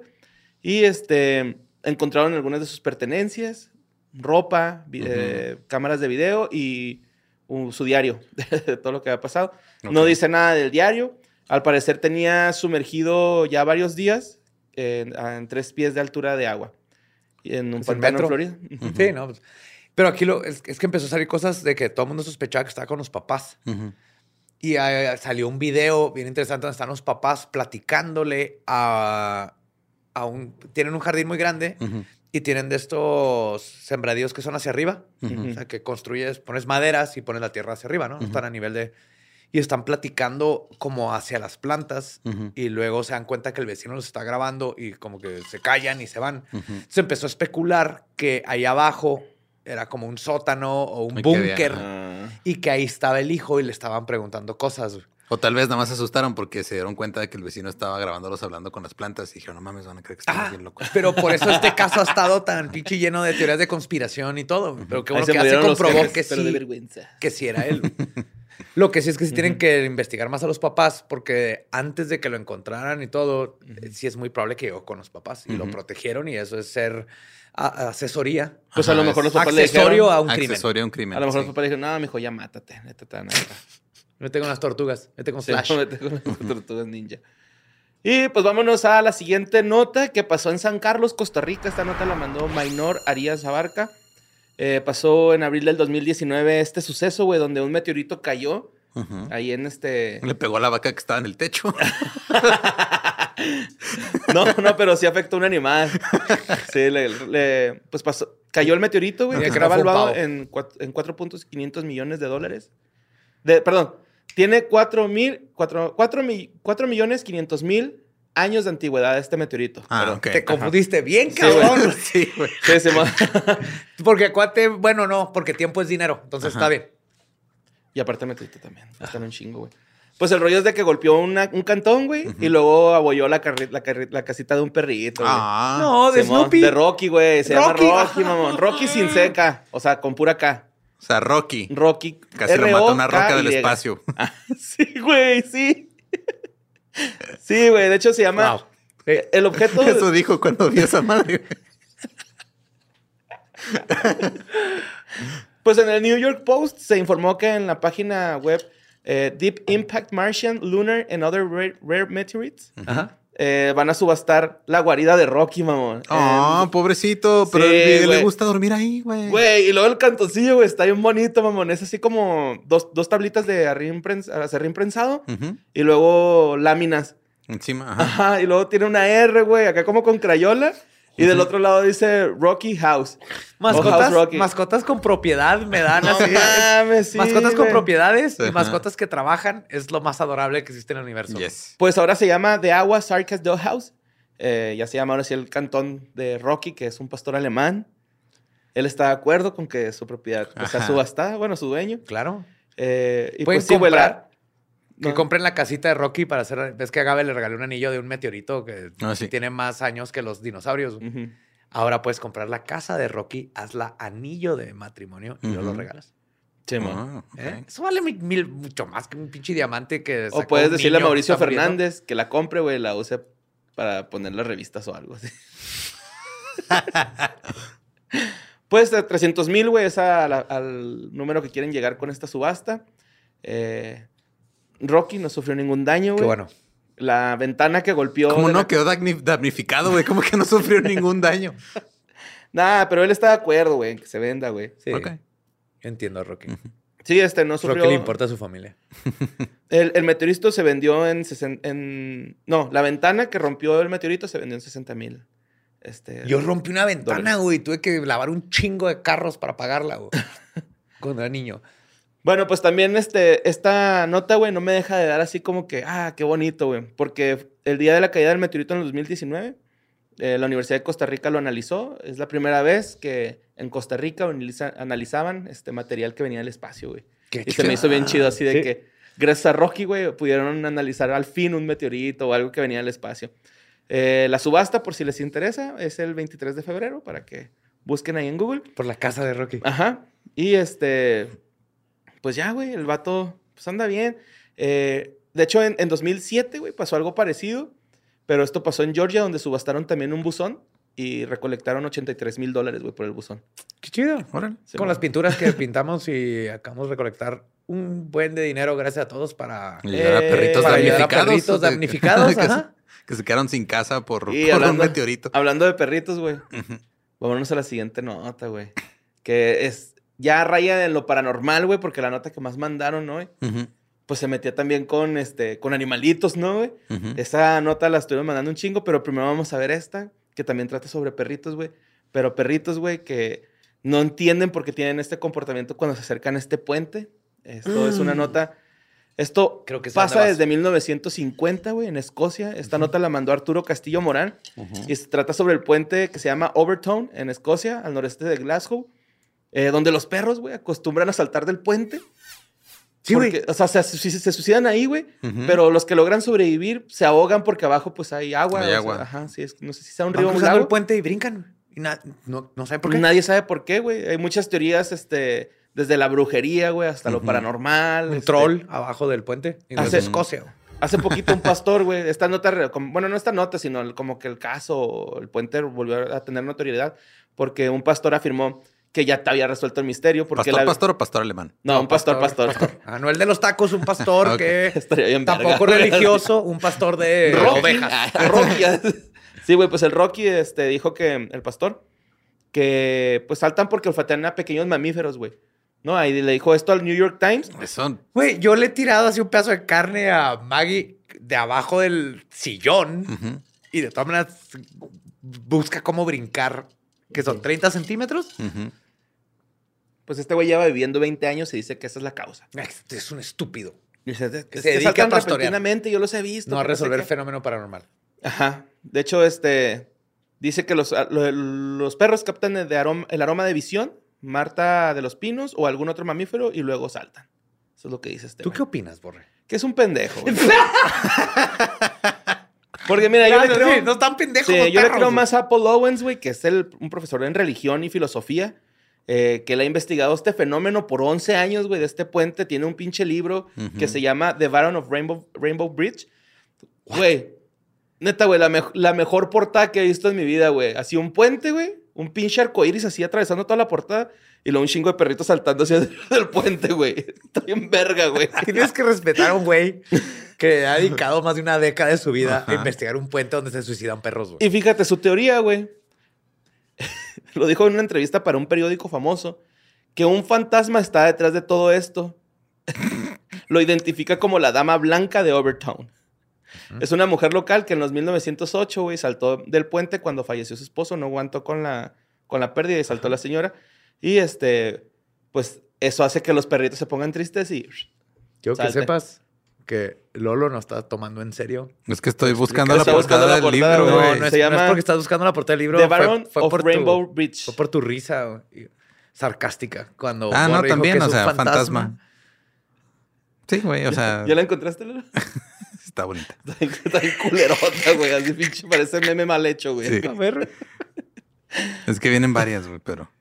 Y este, encontraron algunas de sus pertenencias, ropa, vi- Ujú. eh, cámaras de video y uh, su diario <laughs> de todo lo que había pasado. No Ok. dice nada del diario. Al parecer tenía sumergido ya varios días en, a- en tres pies de altura de agua. En un Pues pantano en. Florida. Ujú. Sí, no. Pero aquí lo, es, es que empezó a salir cosas de que todo el mundo sospechaba que estaba con los papás. Y eh, salió un video bien interesante donde están los papás platicándole a, a un... Tienen un jardín muy grande y tienen de estos sembradíos que son hacia arriba. O sea, que construyes, pones maderas y pones la tierra hacia arriba, ¿no? Están a nivel de... Y están platicando como hacia las plantas y luego se dan cuenta que el vecino los está grabando y como que se callan y se van. Se empezó a especular que ahí abajo era como un sótano o un búnker y que ahí estaba el hijo y le estaban preguntando cosas. güey. O tal vez nada más se asustaron porque se dieron cuenta de que el vecino estaba grabándolos hablando con las plantas y dijeron, no mames, van a creer que estamos Ah, bien locos. pero por eso este caso ha estado <laughs> tan pinche lleno de teorías de conspiración y todo. Pero qué bueno que ya se comprobó que sí, vergüenza. que sí era él. <laughs> Lo que sí es que sí tienen que investigar más a los papás, porque antes de que lo encontraran y todo, eh, sí es muy probable que llegó con los papás y lo Ujú. protegieron y eso es ser a- asesoría. Pues a Ajá, lo mejor los papás le dijeron... a un crimen. Accesorio a un crimen. A lo mejor sí. los papás le dijeron, no, mijo, ya mátate. Neta, a matar". <laughs> Me tengo unas tortugas, me tengo Sí, flash. vete con las tortugas ninja. Y pues vámonos a la siguiente nota que pasó en San Carlos, Costa Rica. Esta nota la mandó Mainor Arias Abarca. Eh, pasó en abril del 2019 este suceso, güey, donde un meteorito cayó ahí en este... Le pegó a la vaca que estaba en el techo. <laughs> No, no, pero sí afectó a un animal. Sí, le, le- pues pasó, cayó el meteorito, güey, que Que está no fue un valuado pavo. en, cuat- en 4.500 millones de dólares. De, perdón, tiene 4 mil, 4, 4, mi- 4 millones 500 mil años de antigüedad este meteorito. Ah, Perdón. ok. Te confundiste bien, cabrón. <laughs> Sí, güey. Sí, <laughs> porque cuate, bueno, no, porque tiempo es dinero. Entonces Ajá. está bien. y aparte meteorito también. Están un chingo, güey. Pues el rollo es de que golpeó una- un cantón, güey, y luego abolló la, la, la casita de un perrito, güey. Ah. No, de Simón, Snoopy. De Rocky, güey. Se Rocky, llama Rocky, mamón. Rocky sin seca. O sea, con pura K. O sea, Rocky. Rocky. Casi lo mata una roca del espacio. <laughs> Ah, sí, güey, sí. Sí, güey. De hecho, se llama. Wow. Eh, El objeto. Eso dijo cuando vio esa madre. <laughs> Pues en el New York Post se informó que en la página web eh, Deep Impact Martian, Lunar and Other Rare, Rare Meteorites Ajá. Eh, van a subastar la guarida de Rocky, mamón. Ah, pobrecito. Pero Sí, le- gusta dormir ahí, güey. Güey, y luego el cantoncillo, güey, está bien bonito, mamón. Es así como dos, dos tablitas de acerrín prensado Ujú. y luego láminas. Encima, ajá. Ajá, y luego tiene una R, güey, acá como con crayola. Y del otro lado dice Rocky House. O Mascotas, House Rocky. mascotas con propiedad me dan No así. mames, sí, mascotas con propiedades y mascotas que trabajan es lo más adorable que existe en el universo. Yes. Pues ahora se llama The Agua Sarkas House. Eh, ya se llama ahora sí el cantón de Rocky, que es un pastor alemán. Él está de acuerdo con que su propiedad pues, sea subastada, bueno, su dueño. Claro. Eh, y pues sí, la-. Que no. compren la casita de Rocky para hacer. Ves que a Gabe le regalé un anillo de un meteorito que Ah, sí. tiene más años que los dinosaurios. Ahora puedes comprar la casa de Rocky, hazla anillo de matrimonio y luego lo regalas. Sí. Ah. ¿Eh? Eso vale mi- mil, mucho más que un pinche diamante que. O puedes un decirle a que Mauricio. Fernández que la compre, güey, la use para poner las revistas o algo así. pues de 300 mil, güey, es a la- al número que quieren llegar con esta subasta. Eh, Rocky no sufrió ningún daño, Qué güey. bueno. La ventana que golpeó. ¿Cómo no? la- Quedó damni- damnificado, güey. ¿Cómo que no sufrió <laughs> ningún daño? Nah, pero él está de acuerdo, güey, que se venda, güey. Sí. Ok. Entiendo a Rocky. Sí, este no sufrió. Rocky le importa a su familia. <laughs> El, el meteorito se vendió en, sesen- en. No, la ventana que rompió el meteorito se vendió en 60 mil. Este, Yo rompí una ventana, Dólares. güey. Tuve que lavar un chingo de carros para pagarla, güey. <laughs> Cuando era niño. Bueno, pues también este, esta nota, güey, no me deja de dar así como que, ah, qué bonito, güey. Porque el día de la caída del meteorito en el 2019, eh, la Universidad de Costa Rica lo analizó. Es la primera vez que en Costa Rica analiza- analizaban este material que venía del espacio, güey. Qué Y se me hizo bien chido así de Sí. que, gracias a Rocky, güey, pudieron analizar al fin un meteorito o algo que venía del espacio. Eh, la subasta, por si les interesa, es el 23 de febrero para que busquen ahí en Google. Por la casa de Rocky. Ajá. Y este, pues ya, güey, el vato, pues anda bien. Eh, de hecho, en, en 2007, güey, pasó algo parecido, pero esto pasó en Georgia, donde subastaron también un buzón y recolectaron 83 mil dólares, güey, por el buzón. Qué chido. Órale. Sí, Con las pinturas que <laughs> pintamos y acabamos de recolectar un buen de dinero gracias a todos para, Y ayudar a Eh, perritos para ayudar a damnificados. perritos damnificados. <laughs> que, ajá. que se quedaron sin casa por, Y por hablando- un meteorito. Hablando de perritos, güey, vámonos a la siguiente nota, güey. Que es ya raya en lo paranormal, güey, porque la nota que más mandaron, ¿no? Pues se metía también con, este, con animalitos, ¿no, güey? Esa nota la estuvieron mandando un chingo, pero primero vamos a ver esta, que también trata sobre perritos, güey. Pero perritos, güey, que no entienden por qué tienen este comportamiento cuando se acercan a este puente. Esto es una Mm. nota. Esto Creo que pasa desde 1950, güey, en Escocia. Esta nota la mandó Arturo Castillo Morán. Y se trata sobre el puente que se llama Overtone, en Escocia, al noreste de Glasgow, eh, donde los perros, güey, acostumbran a saltar del puente. Sí, güey. Porque, O sea, se, se- se suicidan ahí, güey. Pero los que logran sobrevivir se ahogan porque abajo pues hay agua. Hay sea, agua. ajá, sí, es, no sé si sea un Van río o un lago. el puente y brincan. Y na- no, no saben por qué. Nadie sabe por qué, güey. Hay muchas teorías este, desde la brujería, güey, hasta lo paranormal. Un este, troll abajo del puente. Hace- Escocia. Hace poquito un <laughs> pastor, güey, esta nota, bueno, no esta nota, sino como que el caso, el puente volvió a tener notoriedad porque un pastor afirmó que ya te había resuelto el misterio. Porque ¿Pastor, la- pastor o pastor alemán? No, un pastor, pastor. <laughs> Ah, no el de los tacos, un pastor <laughs> que <laughs> Estaría bien verga. tampoco religioso, un pastor de Rocky. ovejas. Ah, Rocky. sí, güey, pues el Rocky este, dijo que, el pastor, que pues saltan porque olfatean a pequeños mamíferos, güey. ¿No? Ahí le dijo esto al New York Times. Eso, Güey, yo le he tirado así un pedazo de carne a Maggie de abajo del sillón y de todas maneras busca cómo brincar, que son 30 centímetros. ujú. Pues este güey lleva viviendo 20 años y dice que esa es la causa. Este es un estúpido. Dice, es Que se dedica a repentinamente, yo los he visto. No a sé resolver qué. fenómeno paranormal. Ajá. De hecho, este dice que los, lo- los perros captan el, aroma- el aroma de visión, Marta de los Pinos o algún otro mamífero y luego saltan. Eso es lo que dice este. ¿Tú güey. qué opinas, Borre? Que es un pendejo. <laughs> Porque mira, yo le creo, sí, no están pendejos. sí, yo le creo más a Paul Owens, güey, que es el, un profesor en religión y filosofía, eh, que él ha investigado este fenómeno por 11 años, güey, de este puente. Tiene un pinche libro que se llama The Baron of Rainbow, Rainbow Bridge. Güey, neta, güey, la, mej- la mejor portada que he visto en mi vida, güey. Así un puente, güey, un pinche arcoíris así atravesando toda la portada y luego un chingo de perritos saltando hacia <laughs> del puente, güey. Está bien verga, güey. <laughs> Tienes que respetar a un güey que ha dedicado más de una década de su vida a investigar un puente donde se suicidan perros, güey. Y fíjate, su teoría, güey, lo dijo en una entrevista para un periódico famoso, que un fantasma está detrás de todo esto. <laughs> lo identifica como la dama blanca de Overtown. Es una mujer local que en los 1908, güey, saltó del puente cuando falleció su esposo, no aguantó con la, con la pérdida y saltó la señora. Y este, pues eso hace que los perritos se pongan tristes y... Quiero que sepas que Lolo no está tomando en serio. Es que estoy buscando la portada la del portada, libro, güey. No, no es, no porque estás buscando la portada del libro. The fue- Baron fue of por Rainbow tu, Bridge. Fue por tu risa güey, sarcástica. Cuando Ah, no, también, o sea, fantasma. Sí, güey, o sea, ¿Ya la encontraste, Lalo? <laughs> está bonita. <laughs> Está bien culerota, güey. Así pinche parece meme mal hecho, güey. Sí. A ver. Es que vienen varias, güey, pero.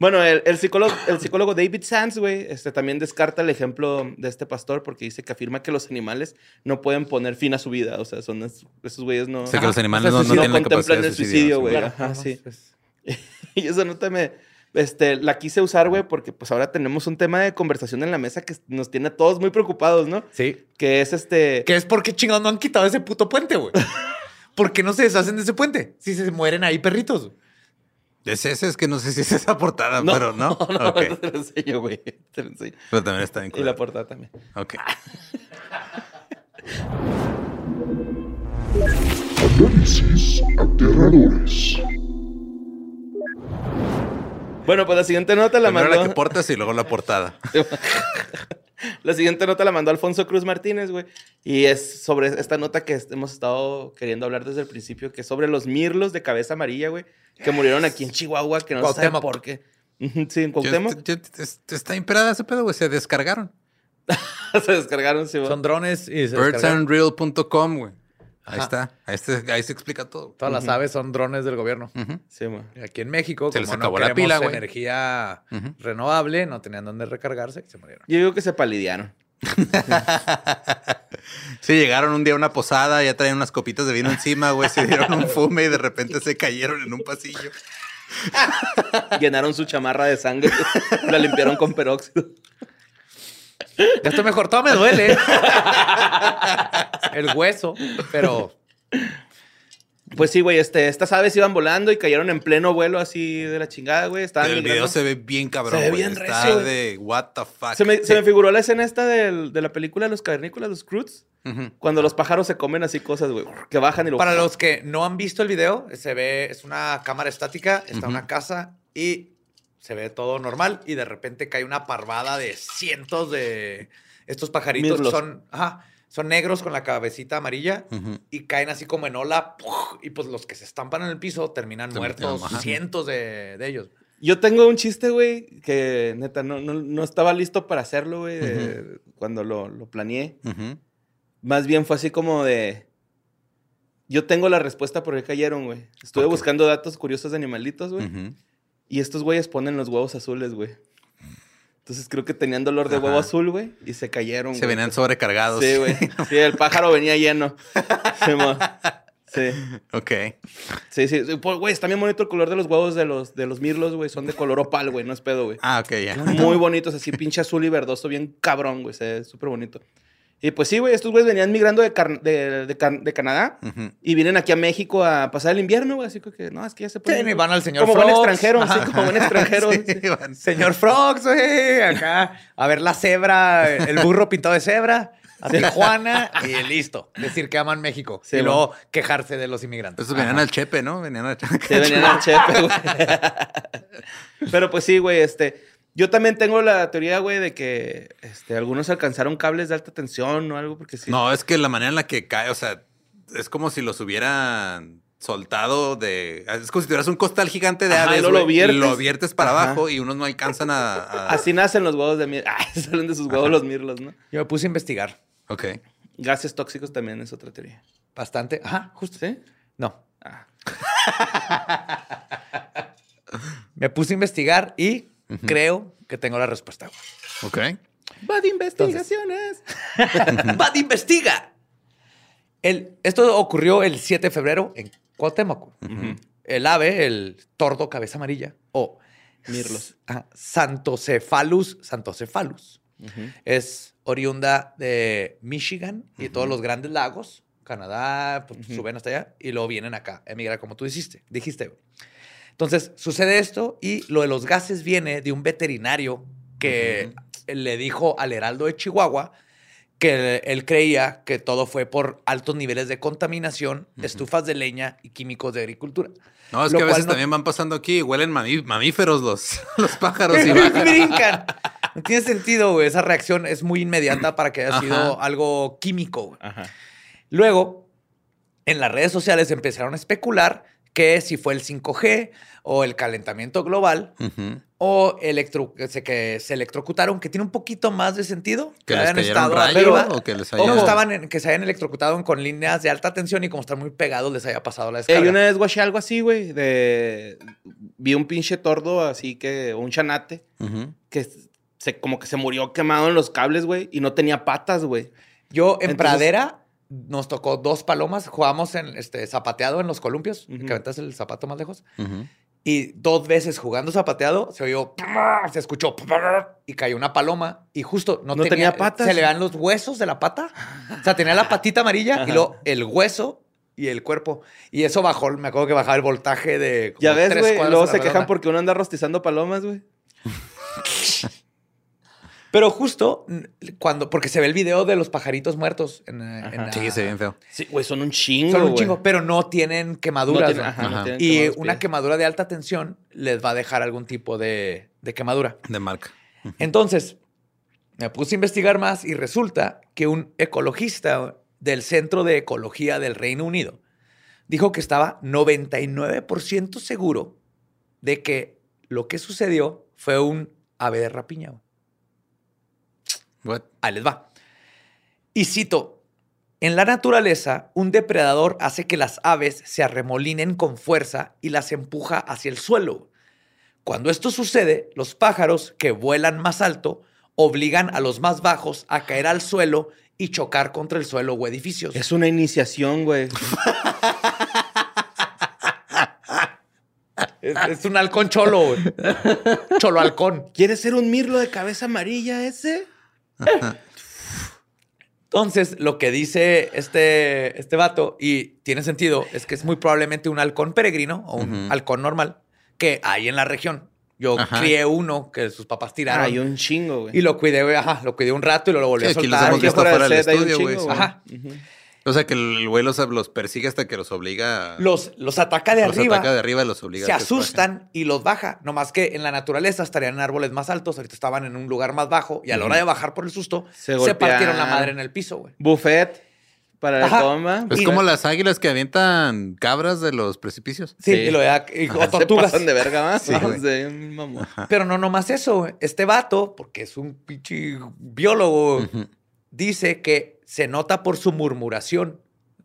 Bueno, el, el psicólogo, el psicólogo David Sands, güey, este, también descarta el ejemplo de este pastor porque dice que afirma que los animales no pueden poner fin a su vida. O sea, son es- esos güeyes no, O sea, que los animales no, no no tienen la capacidad contemplan de el suicidio, güey. suicidarse, Ajá, sí. pues. <laughs> Y esa nota me, este, la quise usar, güey, porque pues ahora tenemos un tema de conversación en la mesa que nos tiene a todos muy preocupados, ¿no? Sí. Que es este... Que es porque chingados no han quitado ese puto puente, güey. <laughs> ¿Por qué no se deshacen de ese puente? Si se mueren ahí perritos. Es ese, es que no sé si es esa portada, No, pero no. <laughs> no, Ok. te lo enseño, güey. Te lo enseño. Pero también está bien Y la portada también. Ok. <laughs> Análisis aterradores. Bueno, pues la siguiente nota la Primero mandó... la que portas y luego la portada. <laughs> La siguiente nota la mandó Alfonso Cruz Martínez, güey. Y es sobre esta nota que hemos estado queriendo hablar desde el principio, que es sobre los mirlos de cabeza amarilla, güey, que murieron aquí en Chihuahua, que no se sabe por qué. Sí, en Yo- Cuauhtémoc. yo- está imperada ese pedo, güey. Se descargaron. <laughs> se descargaron, sí, güey. Son drones y se. Birdsandreal.com, güey. Ahí Ajá. está. Ahí, está- ahí se explica todo. Todas las aves son drones del gobierno. Ujú. Sí, güey. Y Aquí en México, Se como les no acabó la queremos pila, güey. energía Ujú. renovable, no tenían dónde recargarse y se murieron. Yo digo que se palidearon. <laughs> Sí, llegaron un día a una posada, ya traían unas copitas de vino encima, güey. Se dieron un fume y de repente se cayeron en un pasillo. <laughs> Llenaron su chamarra de sangre. <laughs> la limpiaron con peróxido. Ya estoy mejor, todo me duele. El hueso, pero Pues sí, güey, este, estas aves iban volando y cayeron en pleno vuelo así de la chingada, güey. Estaban el video se ve bien cabrón, Se ve güey. bien Está recio, güey. de what the fuck. Se me, se me figuró la escena esta del- de la película de los cavernícolas, los Croods. Ujú. Cuando los pájaros se comen así cosas, güey, que bajan y lo... para los que no han visto el video, se ve, es una cámara estática, está Ujú. una casa y se ve todo normal y de repente cae una parvada de cientos de estos pajaritos que Mirlos. son, ajá, son negros con la cabecita amarilla y caen así como en ola y pues los que se estampan en el piso terminan Se muertos, metieron, cientos de, de ellos. Yo tengo un chiste, güey, que neta no, no, no estaba listo para hacerlo, güey, cuando lo, lo planeé. Más bien fue así como de... Yo tengo la respuesta por qué cayeron, güey. Estuve buscando datos curiosos de animalitos, güey. Y estos güeyes ponen los huevos azules, güey. Entonces creo que tenían dolor de huevo azul, güey, y se cayeron. Se güey. venían sobrecargados. Sí, güey. <laughs> Sí, el pájaro venía lleno. Sí. Ok. Sí, sí. Pues, Güey, está bien bonito el color de los huevos de los, de los mirlos, güey. Son de color opal, güey. No es pedo, güey. Ah, ok, ya. Muy bonitos, así pinche azul y verdoso, bien cabrón, güey. Se súper bonito. Y pues sí, güey, estos güeyes venían migrando de, Car- de, de Can- de Canadá y vienen aquí a México a pasar el invierno, güey. Así que, no, es que ya se Sí, van al señor Como buen extranjero, Ajá. sí, como buen extranjero. <laughs> Sí, sí. van. Señor Frogs, güey, acá a ver la cebra, el burro pintado de cebra, a Tijuana y listo. Decir que aman México Sí, y luego quejarse de los inmigrantes. Esos venían al Chepe, ¿no? Venían al Chepe. Se venían al chepe, güey. <laughs> Pero pues sí, güey, este. Yo también tengo la teoría, güey, de que este, algunos alcanzaron cables de alta tensión o algo, porque sí. No, es que la manera en la que cae, o sea, es como si los hubieran soltado de... Es como si tuvieras un costal gigante de Ajá, aves, y luego lo viertes. lo viertes para Ajá. abajo y unos no alcanzan a... a- Así nacen los huevos de mirlos. <laughs> Ah, salen de sus huevos los mirlos, ¿no? Yo me puse a investigar Ok. Gases tóxicos también es otra teoría. bastante. Ajá, justo. ¿Sí? No. Ah. <laughs> Me puse a investigar y creo que tengo la respuesta. güey. Ok. Va de investigaciones. ¡Bad <laughs> investiga! El, esto ocurrió el 7 de febrero en Cuauhtémoc. El ave, el tordo cabeza amarilla, o Mirlos. ah, Santocephalus, Santocephalus. Es oriunda de Michigan y todos los grandes lagos, Canadá, pues, suben hasta allá y luego vienen acá, emigrar como tú dijiste. dijiste. güey. Entonces, sucede esto y lo de los gases viene de un veterinario que le dijo al Heraldo de Chihuahua que él creía que todo fue por altos niveles de contaminación, estufas de leña y químicos de agricultura. No, es Lo que a veces no- también van pasando aquí y huelen mamí- mamíferos los, <laughs> los pájaros y <laughs> brincan. No tiene sentido, güey. Esa reacción es muy inmediata para que haya Ajá. sido algo químico. Ajá. Luego, en las redes sociales empezaron a especular que si fue el 5G o el calentamiento global o electro, que, se, que se electrocutaron, que tiene un poquito más de sentido. Que les hayan estado arriba, o que les o haya... que estaban en- que se hayan electrocutado con líneas de alta tensión y como están muy pegados les haya pasado la Eh, descarga. yo una vez guaché algo así, güey, de... Vi un pinche tordo así que... Un chanate que se, como que se murió quemado en los cables, güey, y no tenía patas, güey. Yo en Entonces- Pradera nos tocó dos palomas, jugamos en este zapateado en los columpios, que aventas el zapato más lejos. Y dos veces jugando zapateado se oyó, se escuchó y cayó una paloma y justo no, No tenía patas. Se le dan los huesos de la pata. O sea, tenía la <laughs> patita amarilla y luego el hueso y el cuerpo. Y eso bajó, me acuerdo que bajaba el voltaje de. como Ya ves, güey, luego se quejan porque uno anda rostizando palomas, güey. <laughs> Pero justo cuando, porque se ve el video de los pajaritos muertos. En, en la- Sí, se ve bien feo. Sí, güey, son un chingo, Son un güey. chingo, pero no tienen No quemaduras. ajá, no Ajá. tienen Y una pies. quemadura de alta tensión les va a dejar algún tipo de, de quemadura. De marca. Entonces, me puse a investigar más y resulta que un ecologista del Centro de Ecología del Reino Unido dijo que estaba 99% seguro de que lo que sucedió fue un ave de rapiña. What? Ahí les va. Y cito, en la naturaleza, un depredador hace que las aves se arremolinen con fuerza y las empuja hacia el suelo. Cuando esto sucede, los pájaros que vuelan más alto obligan a los más bajos a caer al suelo y chocar contra el suelo o edificios. Es una iniciación, güey. Es, es un halcón cholo, güey. cholo halcón. ¿Quieres ser un mirlo de cabeza amarilla ese? Entonces, lo que dice este, este vato, y tiene sentido, es que es muy probablemente un halcón peregrino o un Ujú. halcón normal que hay en la región. Yo Ajá. crié uno que sus papás tiraron Hay un chingo, güey. y lo cuidé, güey, ajá, lo cuidé un rato y lo, lo volví Sí, a aquí los soltar. hemos Y visto fuera fuera del set hay un estudio, güey. chingo, sí. güey. Ajá. Ujú. O sea, que el güey los, los persigue hasta que los obliga... a- los, los ataca de los arriba, ataca de arriba y los obliga se a que bajen. asustan y los baja. No más que en la naturaleza estarían en árboles más altos, ahorita estaban en un lugar más bajo y a la hora de bajar por el susto Se se, partieron la madre en el piso, güey. Buffet para la Ajá. toma. Es Y- como las águilas que avientan cabras de los precipicios. Sí, Sí. y lo de- y- o Se tortugas. pasan de verga, más. <laughs> Sí, mamón. Pero no nomás eso, este vato, porque es un pinche biólogo, dice que se nota por su murmuración,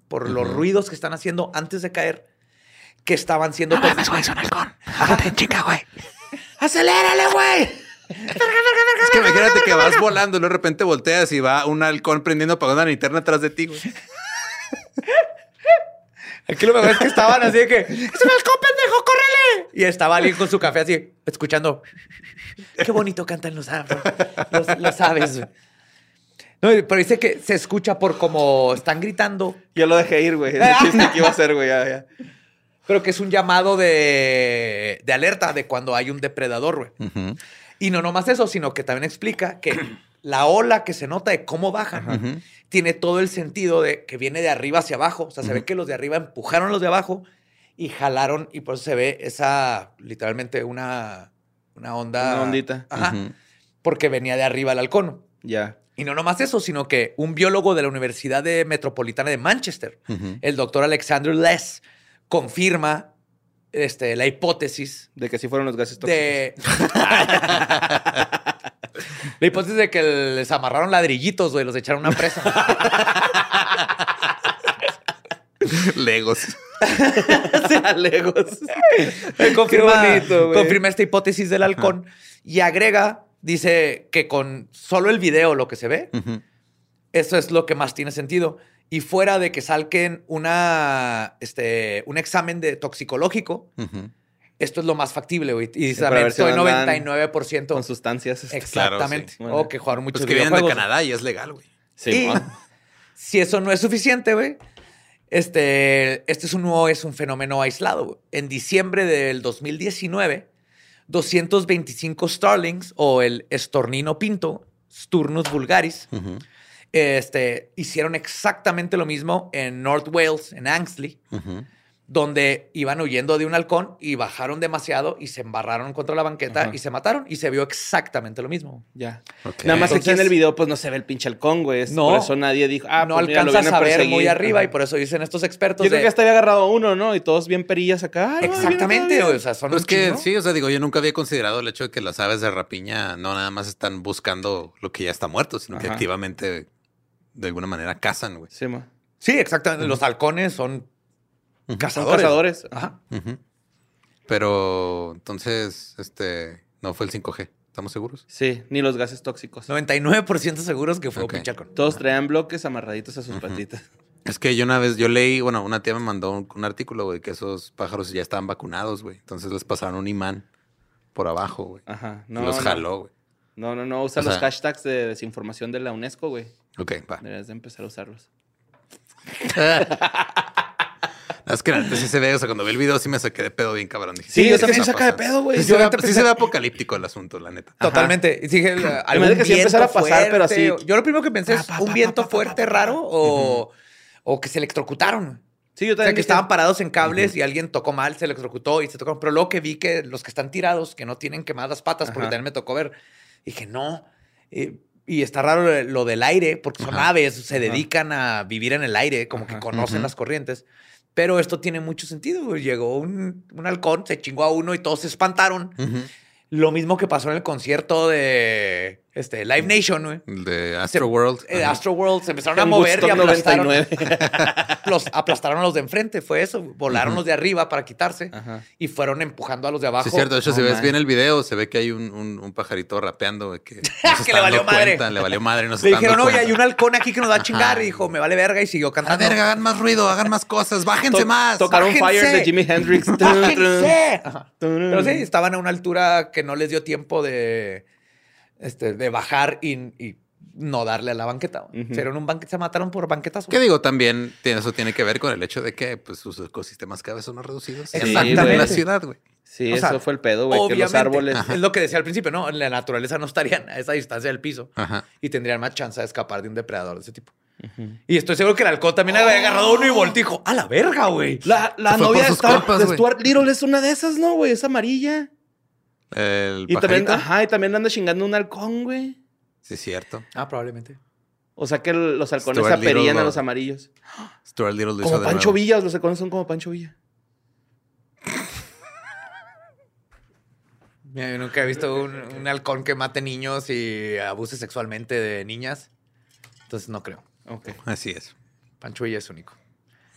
por los Ujú. ruidos que están haciendo antes de caer, que estaban siendo... <laughs> güey, es un halcón. chica, güey. ¡Acelérale, güey! que imagínate que vas volando y de repente volteas y va un halcón prendiendo para una linterna atrás de ti, güey. <laughs> Aquí lo mejor es que estaban así de que, ¡es un halcón, pendejo, córrele! Y estaba alguien con su café así, escuchando. Qué bonito cantan los, los, los aves. No, pero dice que se escucha por como están gritando, Yo lo dejé ir, güey. Ese <laughs> chiste que iba a hacer, güey. Ya, ya. pero que es un llamado de, de alerta de cuando hay un depredador, güey. Ujú. Y no nomás eso, sino que también explica que <clears throat> la ola que se nota de cómo bajan tiene todo el sentido de que viene de arriba hacia abajo. O sea, se ve que los de arriba empujaron a los de abajo y jalaron y por eso se ve esa, literalmente una, una onda. Una ondita. Ajá. Porque venía de arriba el halcón. Ya. Y no nomás eso, sino que un biólogo de la Universidad de Metropolitana de Manchester, el doctor Alexander Less, confirma este, la hipótesis De que sí fueron los gases tóxicos. de. <laughs> La hipótesis de que les amarraron ladrillitos, güey, los echaron a una presa. <laughs> Legos. <laughs> sea Legos. confirma, bonito, confirma esta hipótesis del halcón y agrega, dice que con solo el video, lo que se ve, eso es lo que más tiene sentido. Y fuera de que salquen una, este, un examen de toxicológico, esto es lo más factible, güey. Y también estoy andan 99%. Con sustancias. este, Exactamente. Claro, sí. O que jugaron muchos Pues que vienen de. Canadá y es legal, güey. Sí, Y <laughs> si eso no es suficiente, güey, este, este es un, no es un fenómeno aislado. En diciembre del 2019, 225 Starlings o el estornino pinto, Sturnus vulgaris, este, hicieron exactamente lo mismo en North Wales, en Angsley. Donde iban huyendo de un halcón y bajaron demasiado y se embarraron contra la banqueta Ajá. y se mataron y se vio exactamente lo mismo. Ya. Nada más que aquí en Entonces- el video, pues no se ve el pinche halcón, güey. Es- No. Por eso nadie dijo, ah, no pues, mira, lo alcanzas vienen a ver muy arriba Ajá. y por eso dicen estos expertos Yo creo de- que hasta había agarrado uno, ¿no? Y todos bien perillas acá. Ay, Exactamente, o sea, son es que sí, o sea, digo, yo nunca había considerado el hecho de que las aves de rapiña no nada más están buscando lo que ya está muerto, sino que Ajá. activamente de alguna manera cazan, güey. Sí, ma. Sí, exactamente. Los halcones son Cazadores. cazadores. Ajá. Pero entonces, este, no fue el 5G, ¿estamos seguros? Sí, ni los gases tóxicos. 99% seguros que fue Ok. un pinche halcón. Todos traían bloques amarraditos a sus patitas. Es que yo una vez, yo leí, bueno, una tía me mandó un, un artículo, güey, que esos pájaros ya estaban vacunados, güey. Entonces les pasaron un imán por abajo, güey. Ajá. No, los jaló, güey. No, no, no. Usa O los hashtags de desinformación de la UNESCO, güey. Ok, va. Deberías de empezar a usarlos. <laughs> Es que neta sí se ve, o sea, cuando vi el video sí me saqué de pedo bien cabrón. Dije, Sí, yo ¿qué también saca de pedo, güey. Sí, se ve, ahorita sí se ve apocalíptico el asunto, la neta. Totalmente. Y dije, de que sí empezara a pasar, pero así-. Yo lo primero que pensé es un viento fuerte raro o, o que se electrocutaron. Sí, yo O sea, también. que dije, estaban parados en cables y alguien tocó mal, se electrocutó y se tocaron. Pero luego que vi que los que están tirados, que no tienen quemadas las patas, porque también me tocó ver, dije, no. Eh, y está raro lo- del aire, porque son Ajá. aves, se dedican a vivir en el aire, como que conocen las corrientes. Pero esto tiene mucho sentido. Llegó un, un halcón, se chingó a uno y todos se espantaron. Lo mismo que pasó en el concierto de este, Live Nation, güey. El de Astro World. Eh, Ajá. Astro World se empezaron a mover y aplastaron, 99. <laughs> los, aplastaron a los de enfrente. Fue eso. Volaron los de arriba para quitarse Ajá. y fueron empujando a los de abajo. Sí, es cierto. De hecho, si ves bien el video, se ve que hay un, un- un pajarito rapeando güey, que, <laughs> no se Que le valió dando madre. cuenta, Le valió madre. No se Le está dijeron, oye, hay un halcón aquí que nos va a chingar. Ajá. Y dijo, me vale verga. Y siguió A cantando. verga, hagan más ruido, hagan más cosas, <laughs> bájense To- más. Tocaron Bájense. Fire de Jimi Hendrix. ¡Bájense! Ajá. Pero sí, estaban a una altura que no les dio tiempo de, este, de bajar y, y no darle a la banqueta. Un banquete, se mataron por banquetazo. ¿Qué digo? También tiene- eso tiene que ver con el hecho de que pues, sus ecosistemas cada vez son más reducidos. Sí, Exactamente. en la ciudad, güey. Sí, O eso sea, fue el pedo, güey. Que los Obviamente, árboles. es lo que decía al principio, ¿no? En la naturaleza no estarían a esa distancia del piso Ajá. y tendrían más chance de escapar de un depredador de ese tipo. Y estoy seguro que el halcón también había agarrado uno y dijo, ¡a la verga, güey! La, novia de, Star- de. Stuart Little es una de esas, ¿no, güey? Es amarilla. El Y también, ajá, y también anda chingando un halcón, güey. Sí, es cierto. Ah, probablemente. O sea que los halcones Stuart aperían a lo- los amarillos. Stuart Little lo hizo Como de Pancho nuevo. Villa, los halcones son como Pancho Villa. Mira, yo nunca he visto un, un halcón que mate niños y abuse sexualmente de niñas. Entonces no creo. Ok. Así es. Pancho Villa es único.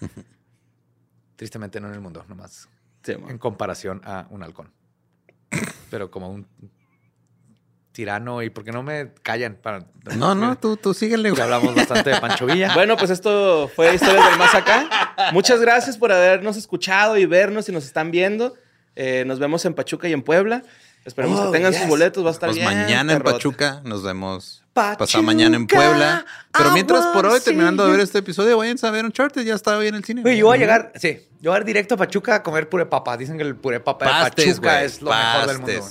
<laughs> Tristemente no en el mundo, nomás Sí, en comparación a un halcón. Pero como un tirano y por qué no me callan para... No, no, tú, tú síguele, Ya hablamos bastante de Pancho Villa. Bueno, pues esto fue Historias del Más Acá. Muchas gracias por habernos escuchado y vernos y nos están viendo. Eh, nos vemos en Pachuca y en Puebla. Esperemos Oh, que tengan yes. sus boletos. Va a estar Pues bien. mañana en. Pachuca, nos vemos Pachuca, pasado mañana en Puebla. Pero I mientras por hoy, terminando de ver este episodio, vayan a ver Uncharted, ya está hoy en el cine. Güey, yo voy a llegar, sí, yo voy a ir directo a Pachuca a comer puré papa. Dicen que el puré papa de Pastes, Pachuca güey, es lo mejor del mundo.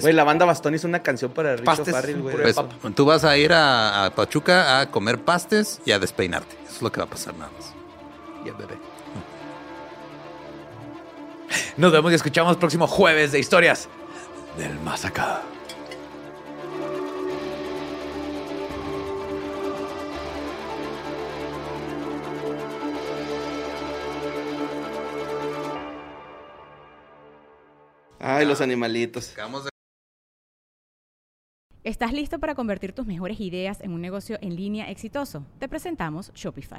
Güey, la banda Bastón hizo una canción para Pastes, Farrell, güey. pues, papa. tú vas a ir a, a Pachuca a comer pastes y a despeinarte. Eso es lo que va a pasar nada más. Ya, bebé. Nos vemos y escuchamos próximo jueves de historias del más acá. Ay, los animalitos. Acabamos de ¿Estás listo para convertir tus mejores ideas en un negocio en línea exitoso? Te presentamos Shopify.